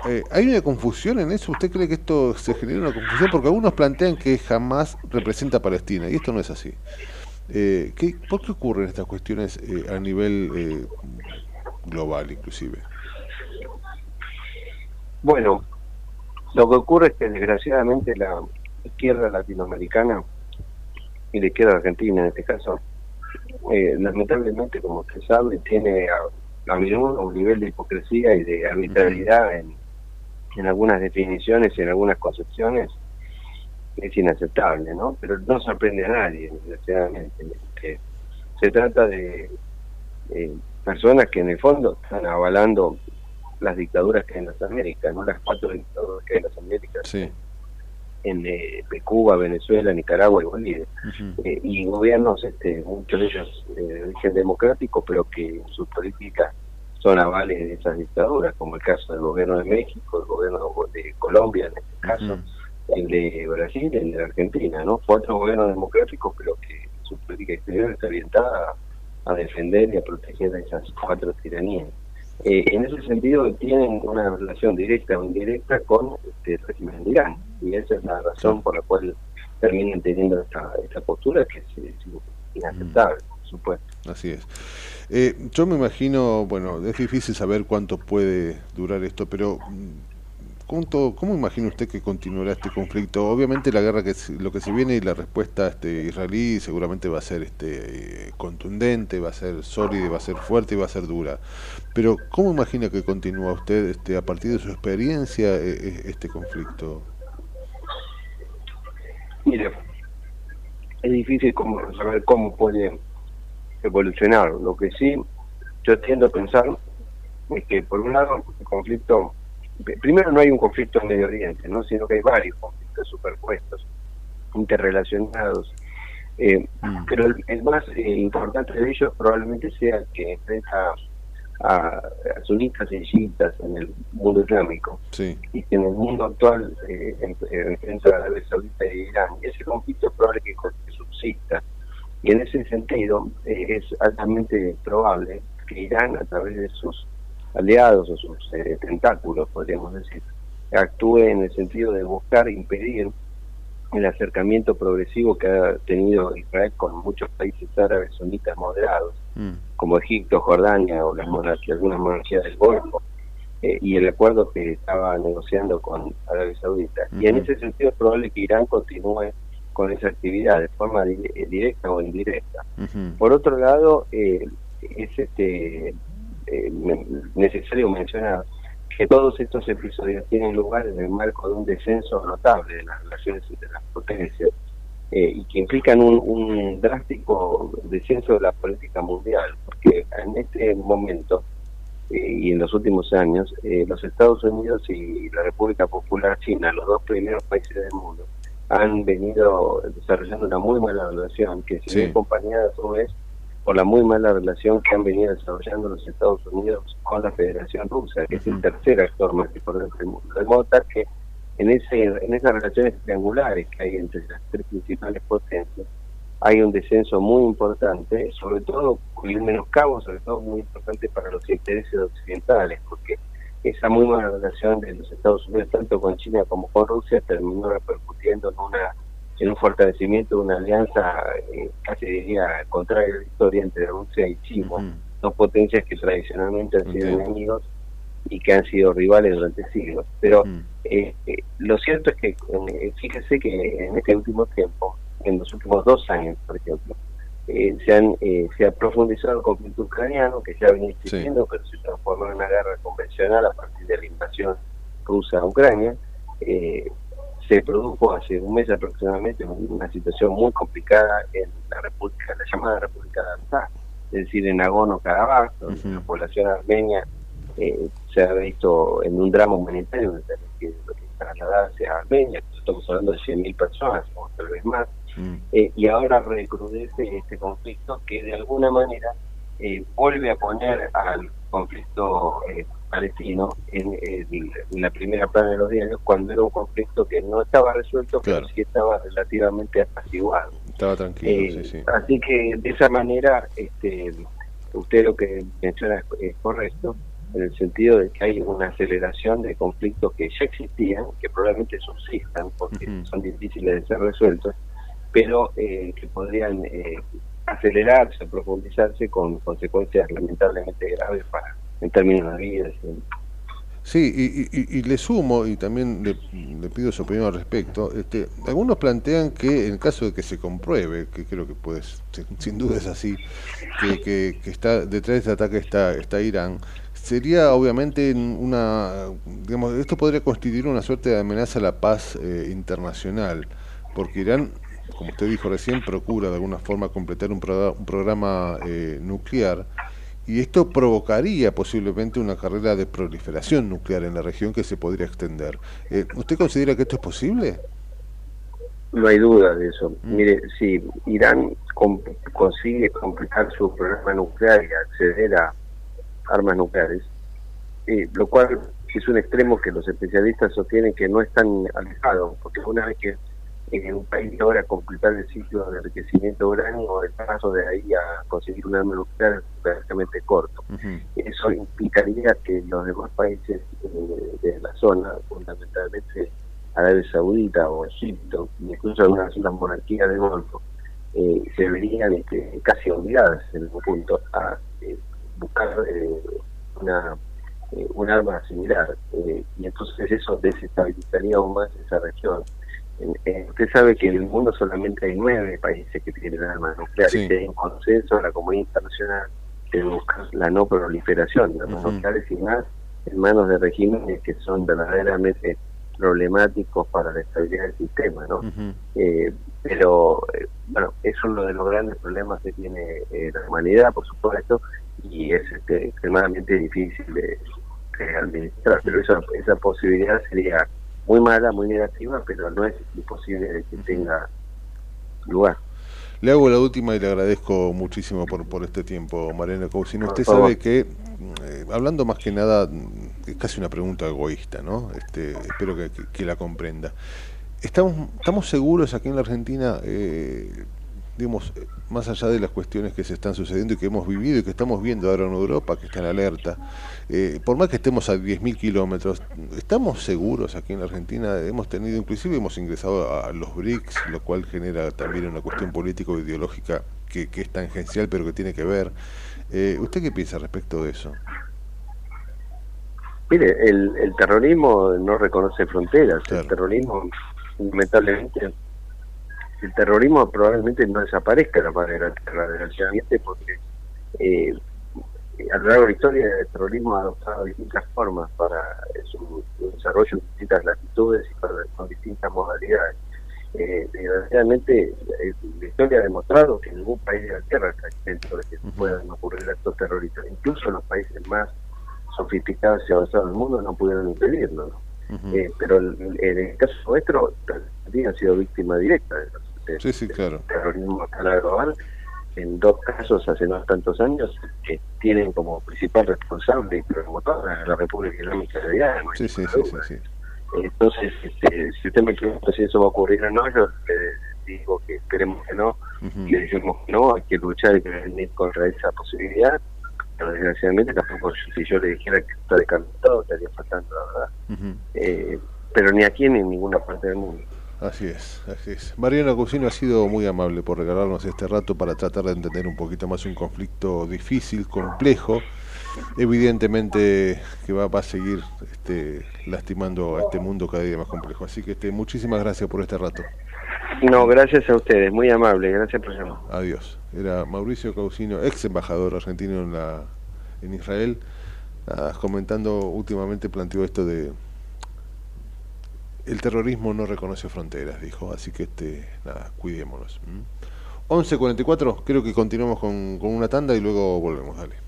Eh, ¿Hay una confusión en eso? ¿Usted cree que esto se genera una confusión? Porque algunos plantean que Hamas representa a Palestina y esto no es así. Eh, ¿qué, ¿Por qué ocurren estas cuestiones eh, a nivel eh, global inclusive? Bueno, lo que ocurre es que desgraciadamente la izquierda latinoamericana y la izquierda argentina en este caso, eh, lamentablemente, como usted sabe, tiene a, un nivel de hipocresía y de arbitrariedad en, en algunas definiciones y en algunas concepciones es inaceptable, ¿no? Pero no sorprende a nadie, desgraciadamente. que se trata de eh, personas que en el fondo están avalando las dictaduras que hay en las Américas, ¿no? Las cuatro dictaduras que hay en las Américas. En eh, Cuba, Venezuela, Nicaragua y Bolivia. Eh, y gobiernos, este, muchos de ellos eh, de origen democrático, pero que sus políticas son avales de esas dictaduras, como el caso del gobierno de México, el gobierno de Colombia en este caso, el de Brasil, el de Argentina, ¿no? Cuatro gobiernos democráticos, pero que su política exterior está orientada a, defender y a proteger a esas cuatro tiranías. Eh, en ese sentido tienen una relación directa o indirecta con este, el régimen de Irán y esa es la razón por la cual terminan teniendo esta, esta postura que es, es inaceptable, por supuesto. Así es. Eh, yo me imagino, bueno, es difícil saber cuánto puede durar esto, pero ¿cuánto, ¿cómo imagina usted que continuará este conflicto? Obviamente la guerra que lo que se viene y la respuesta este, israelí seguramente va a ser este, contundente, va a ser sólida, va a ser fuerte y va a ser dura. Pero ¿cómo imagina que continúa usted este, a partir de su experiencia eh, este conflicto? Mire, es difícil como saber cómo puede evolucionar. Lo que sí yo tiendo a pensar es que por un lado el conflicto, primero no hay un conflicto en Medio Oriente, ¿no? sino que hay varios conflictos superpuestos, interrelacionados. Eh, Pero el, el más eh, importante de ellos probablemente sea el que enfrenta a, a sunitas y chiitas en el mundo islámico y que en el mundo actual eh, eh, enfrenta a Arabia Saudita y Irán. Y ese conflicto es probable que, que subsista. Y en ese sentido eh, es altamente probable que Irán, a través de sus aliados o sus eh, tentáculos, podríamos decir, actúe en el sentido de buscar impedir el acercamiento progresivo que ha tenido Israel con muchos países árabes sunitas moderados, como Egipto, Jordania o las monarquías, algunas monarquías del Golfo, eh, y el acuerdo que estaba negociando con Arabia Saudita. Y en ese sentido es probable que Irán continúe con esa actividad de forma di- eh, directa o indirecta. Por otro lado, eh, es este, eh, necesario mencionar que todos estos episodios tienen lugar en el marco de un descenso notable de las relaciones entre las potencias eh, y que implican un, un, drástico descenso de la política mundial, porque en este momento eh, y en los últimos años, eh, los Estados Unidos y la República Popular China, los dos primeros países del mundo, han venido desarrollando una muy mala relación, que se ve acompañada a su vez por la muy mala relación que han venido desarrollando los Estados Unidos con la Federación Rusa, que es el tercer actor más importante del mundo. De modo tal que en, ese, en esas relaciones triangulares que hay entre las tres principales potencias, hay un descenso muy importante, sobre todo con el menoscabo, sobre todo muy importante para los intereses occidentales, porque esa muy mala relación de los Estados Unidos, tanto con China como con Rusia, terminó repercutiendo en una en un fortalecimiento de una alianza eh, casi diría contraria a la historia entre Rusia y China, dos potencias que tradicionalmente han sido enemigos y que han sido rivales durante siglos. Pero eh, eh, lo cierto es que fíjese que en este último tiempo en los últimos dos años, por ejemplo. Eh, se, han, eh, se ha profundizado el conflicto ucraniano, que ya venía existiendo, pero se transformó en una guerra convencional a partir de la invasión rusa a Ucrania. Eh, se produjo hace un mes aproximadamente una situación muy complicada en la República, la llamada República de Artsakh, es decir, en Nagorno-Karabaj, donde la población armenia se ha visto en un drama humanitario, donde que, trasladarse a Armenia, estamos hablando de 100.000 personas, o tal vez más, Mm. Eh, y ahora recrudece este conflicto que de alguna manera eh, vuelve a poner al conflicto eh, palestino en, la primera plana de los diarios cuando era un conflicto que no estaba resuelto pero sí estaba relativamente apaciguado. Estaba tranquilo sí, sí. así que de esa manera este usted lo que menciona es, correcto en el sentido de que hay una aceleración de conflictos que ya existían, que probablemente subsistan porque son difíciles de ser resueltos, pero eh, que podrían eh, acelerarse, profundizarse con consecuencias lamentablemente graves para en términos de vida. Sí, y, le sumo, y también le, pido su opinión al respecto, este, algunos plantean que en caso de que se compruebe, que creo que pues sin duda es así, que, que, está detrás de este ataque está, está Irán, sería obviamente una, digamos, esto podría constituir una suerte de amenaza a la paz eh, internacional, porque Irán como usted dijo recién, procura de alguna forma completar un, programa eh, nuclear y esto provocaría posiblemente una carrera de proliferación nuclear en la región que se podría extender. Eh, ¿Usted considera que esto es posible? No hay duda de eso. Mm. Mire, si Irán consigue completar su programa nuclear y acceder a armas nucleares, eh, lo cual es un extremo que los especialistas sostienen que no es tan alejado, porque una vez que en un país logra completar el ciclo de enriquecimiento uranio, el paso de ahí a conseguir un arma nuclear es prácticamente corto. Eso implicaría que los demás países eh, de la zona, fundamentalmente Arabia Saudita o Egipto, incluso algunas otras monarquías del Golfo, eh, se verían este, casi obligadas en algún punto a eh, buscar una un arma similar y entonces eso desestabilizaría aún más esa región eh, usted sabe que en el mundo solamente hay nueve países que tienen armas nucleares y hay un consenso de la comunidad internacional de buscar la no proliferación de armas nucleares y más en manos de regímenes que son verdaderamente problemáticos para la estabilidad del sistema, ¿no? Eh, pero, eh, bueno, es uno de los grandes problemas que tiene la humanidad, por supuesto, y es este, extremadamente difícil de, administrar, pero esa, esa posibilidad sería muy mala, muy negativa, pero no es imposible que tenga lugar. Le hago la última y le agradezco muchísimo por, por este tiempo, Mariana Cousin. Usted sabe que, eh, hablando más que nada, es casi una pregunta egoísta, ¿no? Este, espero que, la comprenda. ¿Estamos, ¿Estamos seguros aquí en la Argentina eh, digamos, más allá de las cuestiones que se están sucediendo y que hemos vivido y que estamos viendo ahora en Europa, que está en alerta, eh, por más que estemos a 10.000 kilómetros, ¿estamos seguros aquí en la Argentina? Hemos tenido, inclusive hemos ingresado a, los BRICS, lo cual genera también una cuestión político-ideológica que, que, es tangencial, pero que tiene que ver. Eh, ¿Usted qué piensa respecto de eso? Mire, el, el terrorismo no reconoce fronteras, el terrorismo lamentablemente el terrorismo probablemente no desaparezca la de tierra, desgraciadamente, porque eh, a lo largo de la historia el terrorismo ha adoptado distintas formas para su, desarrollo en distintas latitudes y con distintas modalidades. Eh, desgraciadamente, la historia ha demostrado que ningún país de la Tierra está exento de que puedan ocurrir actos terroristas. Incluso los países más sofisticados y avanzados del mundo no pudieron impedirlo. Eh, pero en el caso nuestro, también ha sido víctima directa del terrorismo a escala global en dos casos hace no tantos años que tienen como principal responsable y promotor a la República Islámica de Irán. Sí, sí, sí, sí, Entonces, este, si usted me pregunta si eso va a ocurrir o no, yo le digo que esperemos que no, y le decimos que no, hay que luchar y venir contra esa posibilidad, pero desgraciadamente tampoco si yo le dijera que está descartado estaría faltando, la verdad. eh, pero ni aquí ni en ninguna parte del mundo. Así es, así es. Mariana Cusino ha sido muy amable por regalarnos este rato para tratar de entender un poquito más un conflicto difícil, complejo. Evidentemente que va, a seguir este, lastimando a este mundo cada día más complejo. Así que este, muchísimas gracias por este rato. No, gracias a ustedes, muy amable, gracias por llamar. Adiós. Era Mauricio Causino, ex embajador argentino en, la, en Israel, comentando últimamente, planteó esto de el terrorismo no reconoce fronteras, dijo, así que este, nada, cuidémonos. 11.44, creo que continuamos con, con una tanda y luego volvemos, dale.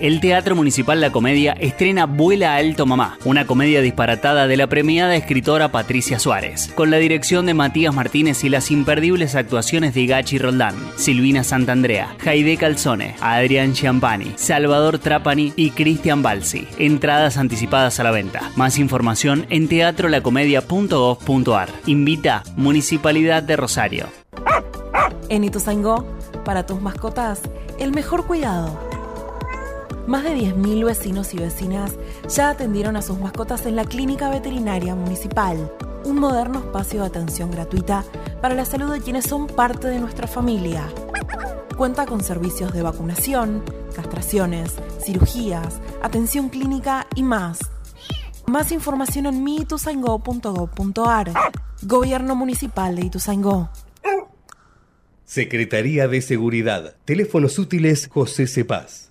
El Teatro Municipal La Comedia estrena Vuela Alto Mamá, una comedia disparatada de la premiada escritora Patricia Suárez, con la dirección de Matías Martínez y las imperdibles actuaciones de Gachi Roldán, Silvina Santandrea, Jaide Calzone, Adrián Chiampani, Salvador Trapani y Cristian Balsi. Entradas anticipadas a la venta. Más información en teatrolacomedia.gov.ar. Invita Municipalidad de Rosario. En Ituzaingó, para tus mascotas, el mejor cuidado más de 10.000 vecinos y vecinas ya atendieron a sus mascotas en la Clínica Veterinaria Municipal, un moderno espacio de atención gratuita para la salud de quienes son parte de nuestra familia. Cuenta con servicios de vacunación, castraciones, cirugías, atención clínica y más. Más información en miituzaingó.gov.ar. Gobierno Municipal de Ituzaingó. Secretaría de Seguridad. Teléfonos útiles José Cepaz.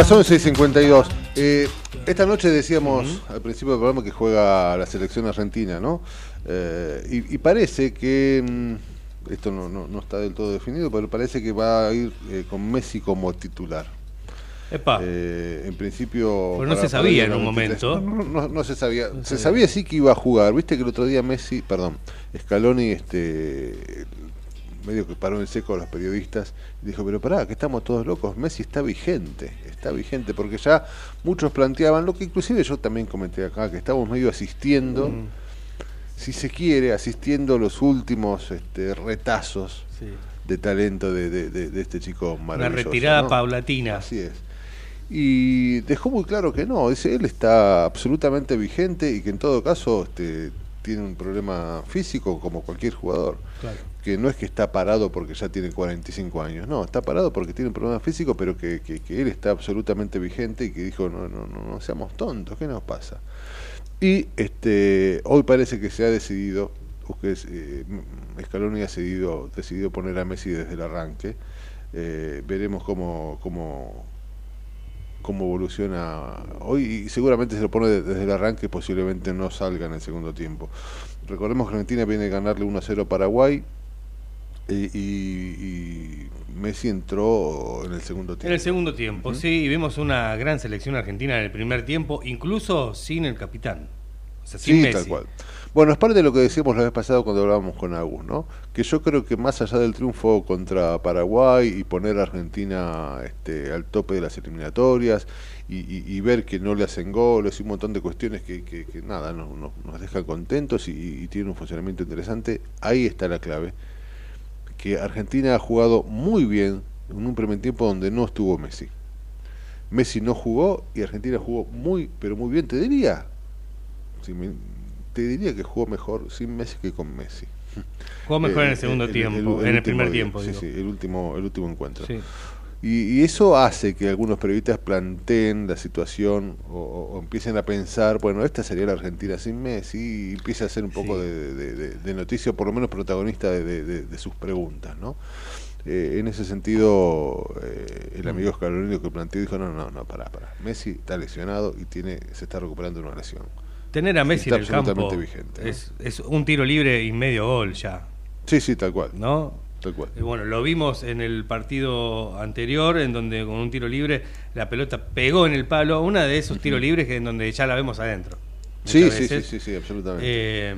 Las 11 y 52. Eh, esta noche decíamos al principio del programa que juega la selección argentina, ¿no? Eh, y, y parece que, mm, esto no, no- no está del todo definido, pero parece que va a ir eh, con Messi como titular. Epa. Eh, en principio... Pero no se sabía en un 93. momento. No, no, no- no se sabía. No se sabía. sabía sí que iba a jugar. Viste que el otro día Messi, perdón, Scaloni, este medio que paró en seco a los periodistas y dijo, pero pará, que estamos todos locos, Messi está vigente, está vigente, porque ya muchos planteaban, lo que inclusive yo también comenté acá, que estamos medio asistiendo, Mm. si se quiere, asistiendo los últimos este, retazos Sí. de talento de, de- de- de este chico Una maravilloso. retirada ¿no? paulatina. Así es. Y dejó muy claro que no, dice, él está absolutamente vigente y que en todo caso este, tiene un problema físico como cualquier jugador. Claro. Que no es que está parado porque ya tiene 45 años, no, está parado porque tiene un problema físico, pero que, que- que él está absolutamente vigente y que dijo, no, no, no, no seamos tontos, ¿qué nos pasa? Y este hoy parece que se ha decidido, o que eh, Scaloni ha decidido, decidido poner a Messi desde el arranque. Eh, veremos cómo, cómo, cómo evoluciona hoy y seguramente se lo pone de- desde el arranque, posiblemente no salga en el segundo tiempo. Recordemos que Argentina viene a ganarle 1 a 0 a Paraguay y, y- y Messi entró en el segundo tiempo. En el segundo tiempo, sí, y vimos una gran selección argentina en el primer tiempo, incluso sin el capitán. O sea, sin Sí, Messi. tal cual. Bueno, es parte de lo que decíamos la vez pasada cuando hablábamos con Agus, ¿no? Que yo creo que más allá del triunfo contra Paraguay y poner a Argentina este, al tope de las eliminatorias y, ver que no le hacen goles y un montón de cuestiones que, nada, no- no- nos dejan contentos y, y tiene un funcionamiento interesante, ahí está la clave. Que Argentina ha jugado muy bien en un primer tiempo donde no estuvo Messi. Messi no jugó y Argentina jugó muy, pero muy bien, te diría. Si me- te diría que jugó mejor sin Messi que con Messi. Jugó mejor Eh, en el segundo tiempo, en el primer día, tiempo, Sí, sí, el último, el último encuentro. Sí. Y, y eso hace que algunos periodistas planteen la situación o, empiecen a pensar, bueno, esta sería la Argentina sin Messi, y empieza a ser un poco de, de- de- de noticia, o por lo menos protagonista de, sus preguntas, ¿no? Eh, en ese sentido, eh, el amigo Scaloni lo que planteó dijo, no, no, no, pará, pará. Messi está lesionado y tiene se está recuperando de una lesión. Tener a Messi en el campo vigente, ¿no? es, es un tiro libre y medio gol ya. Sí, sí, tal cual. ¿No? Tal cual. Bueno, lo vimos en el partido anterior, en donde con un tiro libre la pelota pegó en el palo, una de esos tiros libres que en donde ya la vemos adentro. Sí, sí, sí, sí, sí, absolutamente. Eh,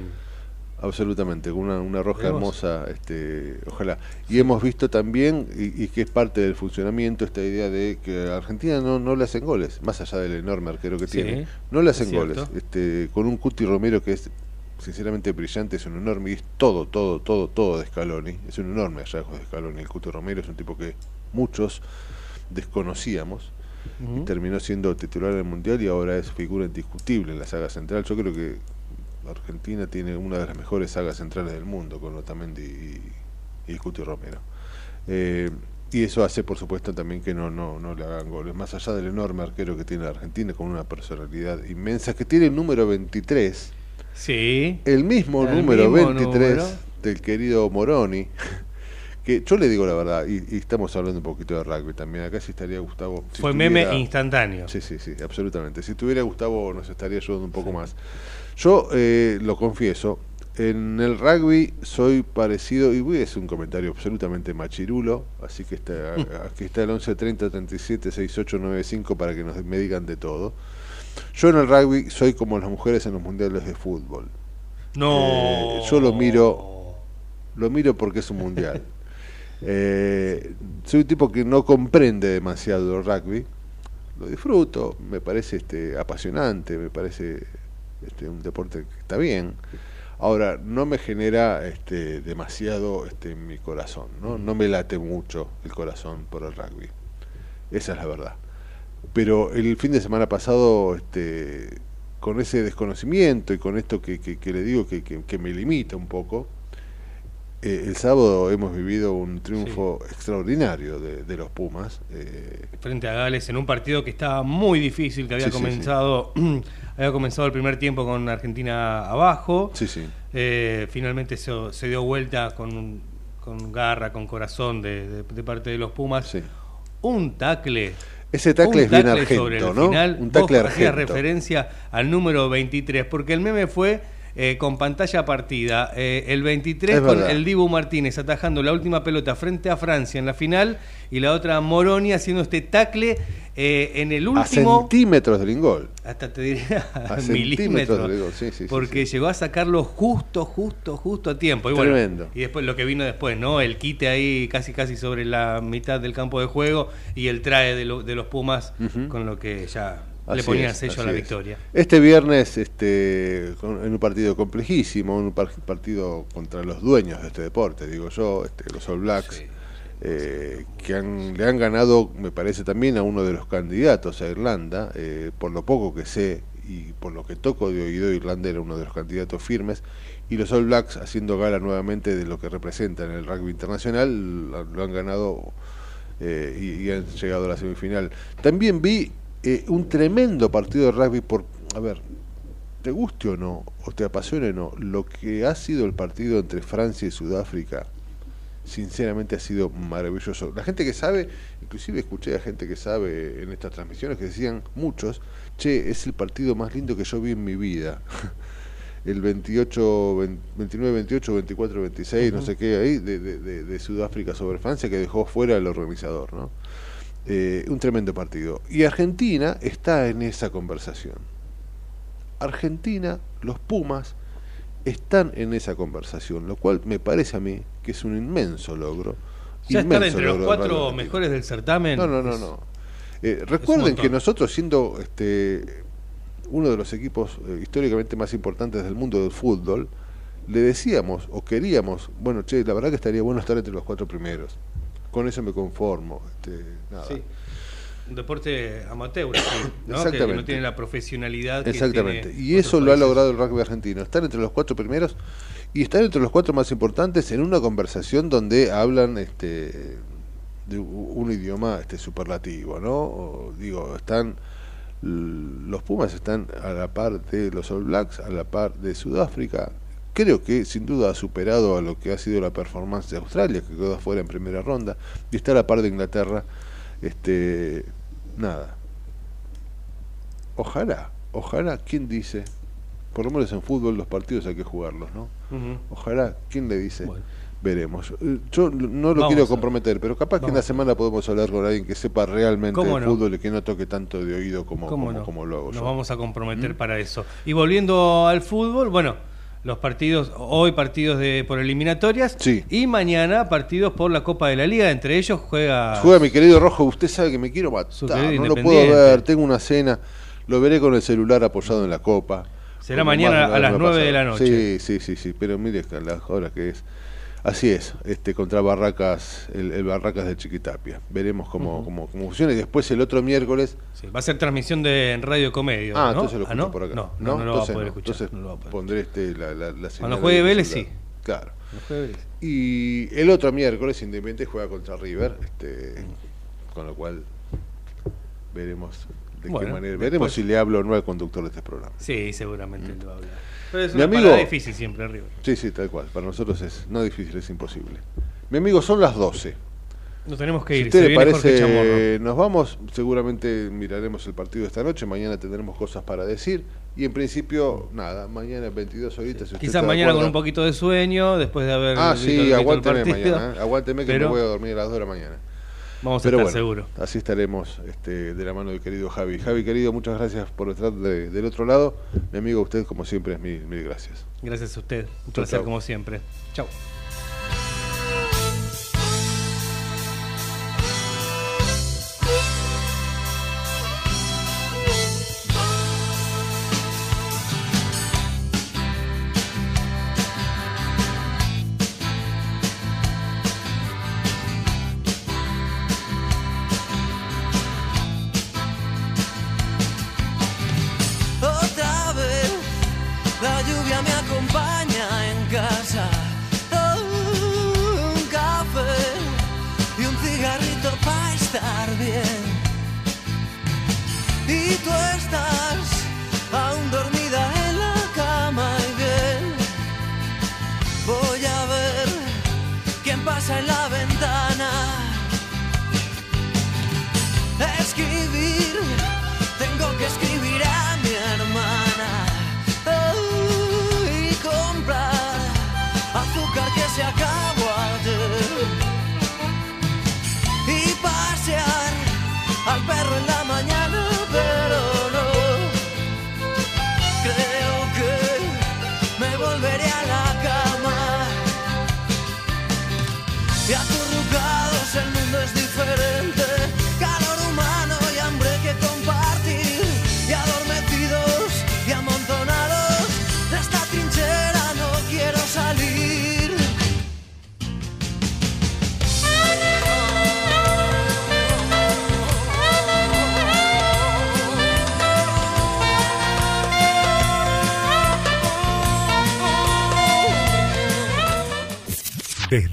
Absolutamente, con una, una roja hermosa, este, ojalá. Y hemos visto también, y, y que es parte del funcionamiento, esta idea de que a Argentina no, no le hacen goles, más allá del enorme arquero que Sí, tiene, no le hacen es goles. Este, con un Cuti Romero que es sinceramente brillante, es un enorme, y es todo, todo, todo, todo de Scaloni, es un enorme hallazgo de Scaloni. El Cuti Romero es un tipo que muchos desconocíamos, y terminó siendo titular en el Mundial y ahora es figura indiscutible en la saga central. Yo creo que Argentina tiene una de las mejores sagas centrales del mundo con Otamendi y, y Cuti Romero. Eh, y eso hace, por supuesto, también que no, no, no le hagan goles. Más allá del enorme arquero que tiene Argentina, con una personalidad inmensa, que tiene el número 23. Sí. El mismo El número mismo 23 número. del querido Moroni. Que yo le digo la verdad, y, y estamos hablando un poquito de rugby también. Acá sí estaría Gustavo. si Fue meme instantáneo. Sí, sí, sí, absolutamente. Si tuviera Gustavo nos estaría ayudando un poco más. Yo eh, lo confieso, en el rugby soy parecido, y voy a hacer un comentario absolutamente machirulo, así que está, aquí está el 1130 37 6895 para que nos, me digan de todo. Yo en el rugby soy como las mujeres en los mundiales de fútbol. No. Eh, yo lo miro, lo miro porque es un mundial. Eh, soy un tipo que no comprende demasiado el rugby, lo disfruto, me parece este apasionante, me parece este, un deporte que está bien. Ahora, no me genera este, demasiado este, mi corazón, ¿no? no me late mucho el corazón por el rugby. Esa es la verdad. Pero el fin de semana pasado, este, con ese desconocimiento y con esto que, que- que le digo que- que me limita un poco, eh, el sábado hemos vivido un triunfo extraordinario de, de los Pumas. eh, frente a Gales en un partido que estaba muy difícil, que había Sí, sí, comenzado había comenzado el primer tiempo con Argentina abajo. Sí, sí. Eh, finalmente se, se dio vuelta con, con garra, con corazón de, de- de parte de los Pumas. Un tacle. Ese tacle es bien argento, sobre el ¿no? final. Un tacle Vos argento. referencia al número 23, porque el meme fue eh, con pantalla partida. Eh, el 23 Es con verdad. el Dibu Martínez atajando la última pelota frente a Francia en la final y la otra Moroni haciendo este tacle eh, en el a último. centímetros del ingol. Hasta te diría A milímetros. del ingol, sí, sí, sí, porque llegó a sacarlo justo, justo, justo a tiempo. Y bueno, Tremendo. y después lo que vino después, ¿no? El quite ahí casi casi sobre la mitad del campo de juego y el trae de, lo- de los Pumas con lo que ya le Así ponían es, sello a la es. victoria. Este viernes, este, en un partido complejísimo, un par- partido contra los dueños de este deporte, digo yo, este, los All Blacks, eh, que han- le han ganado, me parece también, a uno de los candidatos a Irlanda, eh, por lo poco que sé y por lo que toco de oído, Irlanda era uno de los candidatos firmes, y los All Blacks haciendo gala nuevamente de lo que representan en el rugby internacional, lo, lo han ganado eh, y, y han llegado a la semifinal. También vi eh, un tremendo partido de rugby por, a ver, te guste o no, o te apasione o no, lo que ha sido el partido entre Francia y Sudáfrica, sinceramente ha sido maravilloso. La gente que sabe, inclusive escuché a gente que sabe en estas transmisiones que decían muchos, che, es el partido más lindo que yo vi en mi vida. el 28, 29, 28, 24, 26, no sé qué, ahí, de, de- de- de Sudáfrica sobre Francia, que dejó fuera el organizador, ¿no? Eh, un tremendo partido. Y Argentina está en esa conversación. Argentina, los Pumas, están en esa conversación, lo cual me parece a mí que es un inmenso logro. Ya inmenso entre los del cuatro mejores del certamen. No, no, no, no. Eh, recuerden que nosotros siendo este uno de los equipos eh, históricamente más importantes del mundo del fútbol, le decíamos o queríamos, bueno, che, la verdad que estaría bueno estar entre los cuatro primeros. Con eso me conformo. Este, nada. Sí. Un deporte amateur, ¿no? Que- no tiene la profesionalidad que Exactamente. tiene Y eso lo ha logrado el rugby argentino. Estar entre los cuatro primeros y estar entre los cuatro más importantes en una conversación donde hablan este de un idioma este superlativo, ¿no? O, digo, están los Pumas están a la par de los All Blacks, a la par de Sudáfrica. Creo que sin duda ha superado a lo que ha sido la performance de Australia, que quedó afuera en primera ronda, y está a la par de Inglaterra. Este, nada, ojalá, ojalá, ¿quién dice? Por lo menos en fútbol los partidos hay que jugarlos, ¿no? Ojalá, ¿quién le dice? Veremos. Yo no lo Vamos quiero comprometer, pero capaz que en la semana podemos hablar con alguien que sepa realmente ¿Cómo de no? fútbol y que no toque tanto de oído como, ¿Cómo como, no? como lo hago Nos yo. vamos a comprometer ¿Mm? para eso. Y volviendo al fútbol, bueno, los partidos, hoy partidos de por eliminatorias Sí. y mañana partidos por la Copa de la Liga, entre ellos juega Juega mi querido Rojo, usted sabe que me quiero matar, no lo puedo ver, tengo una cena, lo veré con el celular apoyado en la copa. Será mañana a las me ha 9 de la noche. Sí, sí, sí, sí, pero mire las horas que es. Así es, este contra Barracas, el, el Barracas de Chiquitapia. Veremos cómo, cómo, cómo funciona. Y después el otro miércoles. Sí, va a ser transmisión de en Radio Comedio. Ah, ¿no? entonces lo ¿Ah, escucho no? por acá. No, no, no lo va a poder escuchar. Entonces no pondré este, la, la, la Cuando de juegue Vélez, sí. Claro. Vélez. Y el otro miércoles Independiente juega contra River, este, con lo cual veremos de Bueno, qué manera. después- Veremos si le hablo o no al conductor de este programa. Sí, seguramente lo va a hablar. Pero es Mi una amigo- difícil siempre, River. Sí, sí, tal cual. Para nosotros es no difícil, es imposible. Mi amigo, son las 12. Nos tenemos que Si ir. usted le parece, Chamorro. nos vamos. Seguramente miraremos el partido esta noche. Mañana tendremos cosas para decir. Y en principio, nada, mañana 22 horitas. si usted Quizás mañana con un poquito de sueño, después de haber Ah, visto- sí, visto aguánteme partido. mañana. ¿eh? Aguánteme que Pero me voy a dormir a las 2 de la mañana. Vamos a Pero estar bueno, seguros. Así estaremos este, de la mano del querido Javi. Javi, querido, muchas gracias por estar de- del otro lado. Mi amigo, usted, como siempre, es mil, mil gracias. Gracias a usted. Un Chau, placer chau. como siempre. Chao.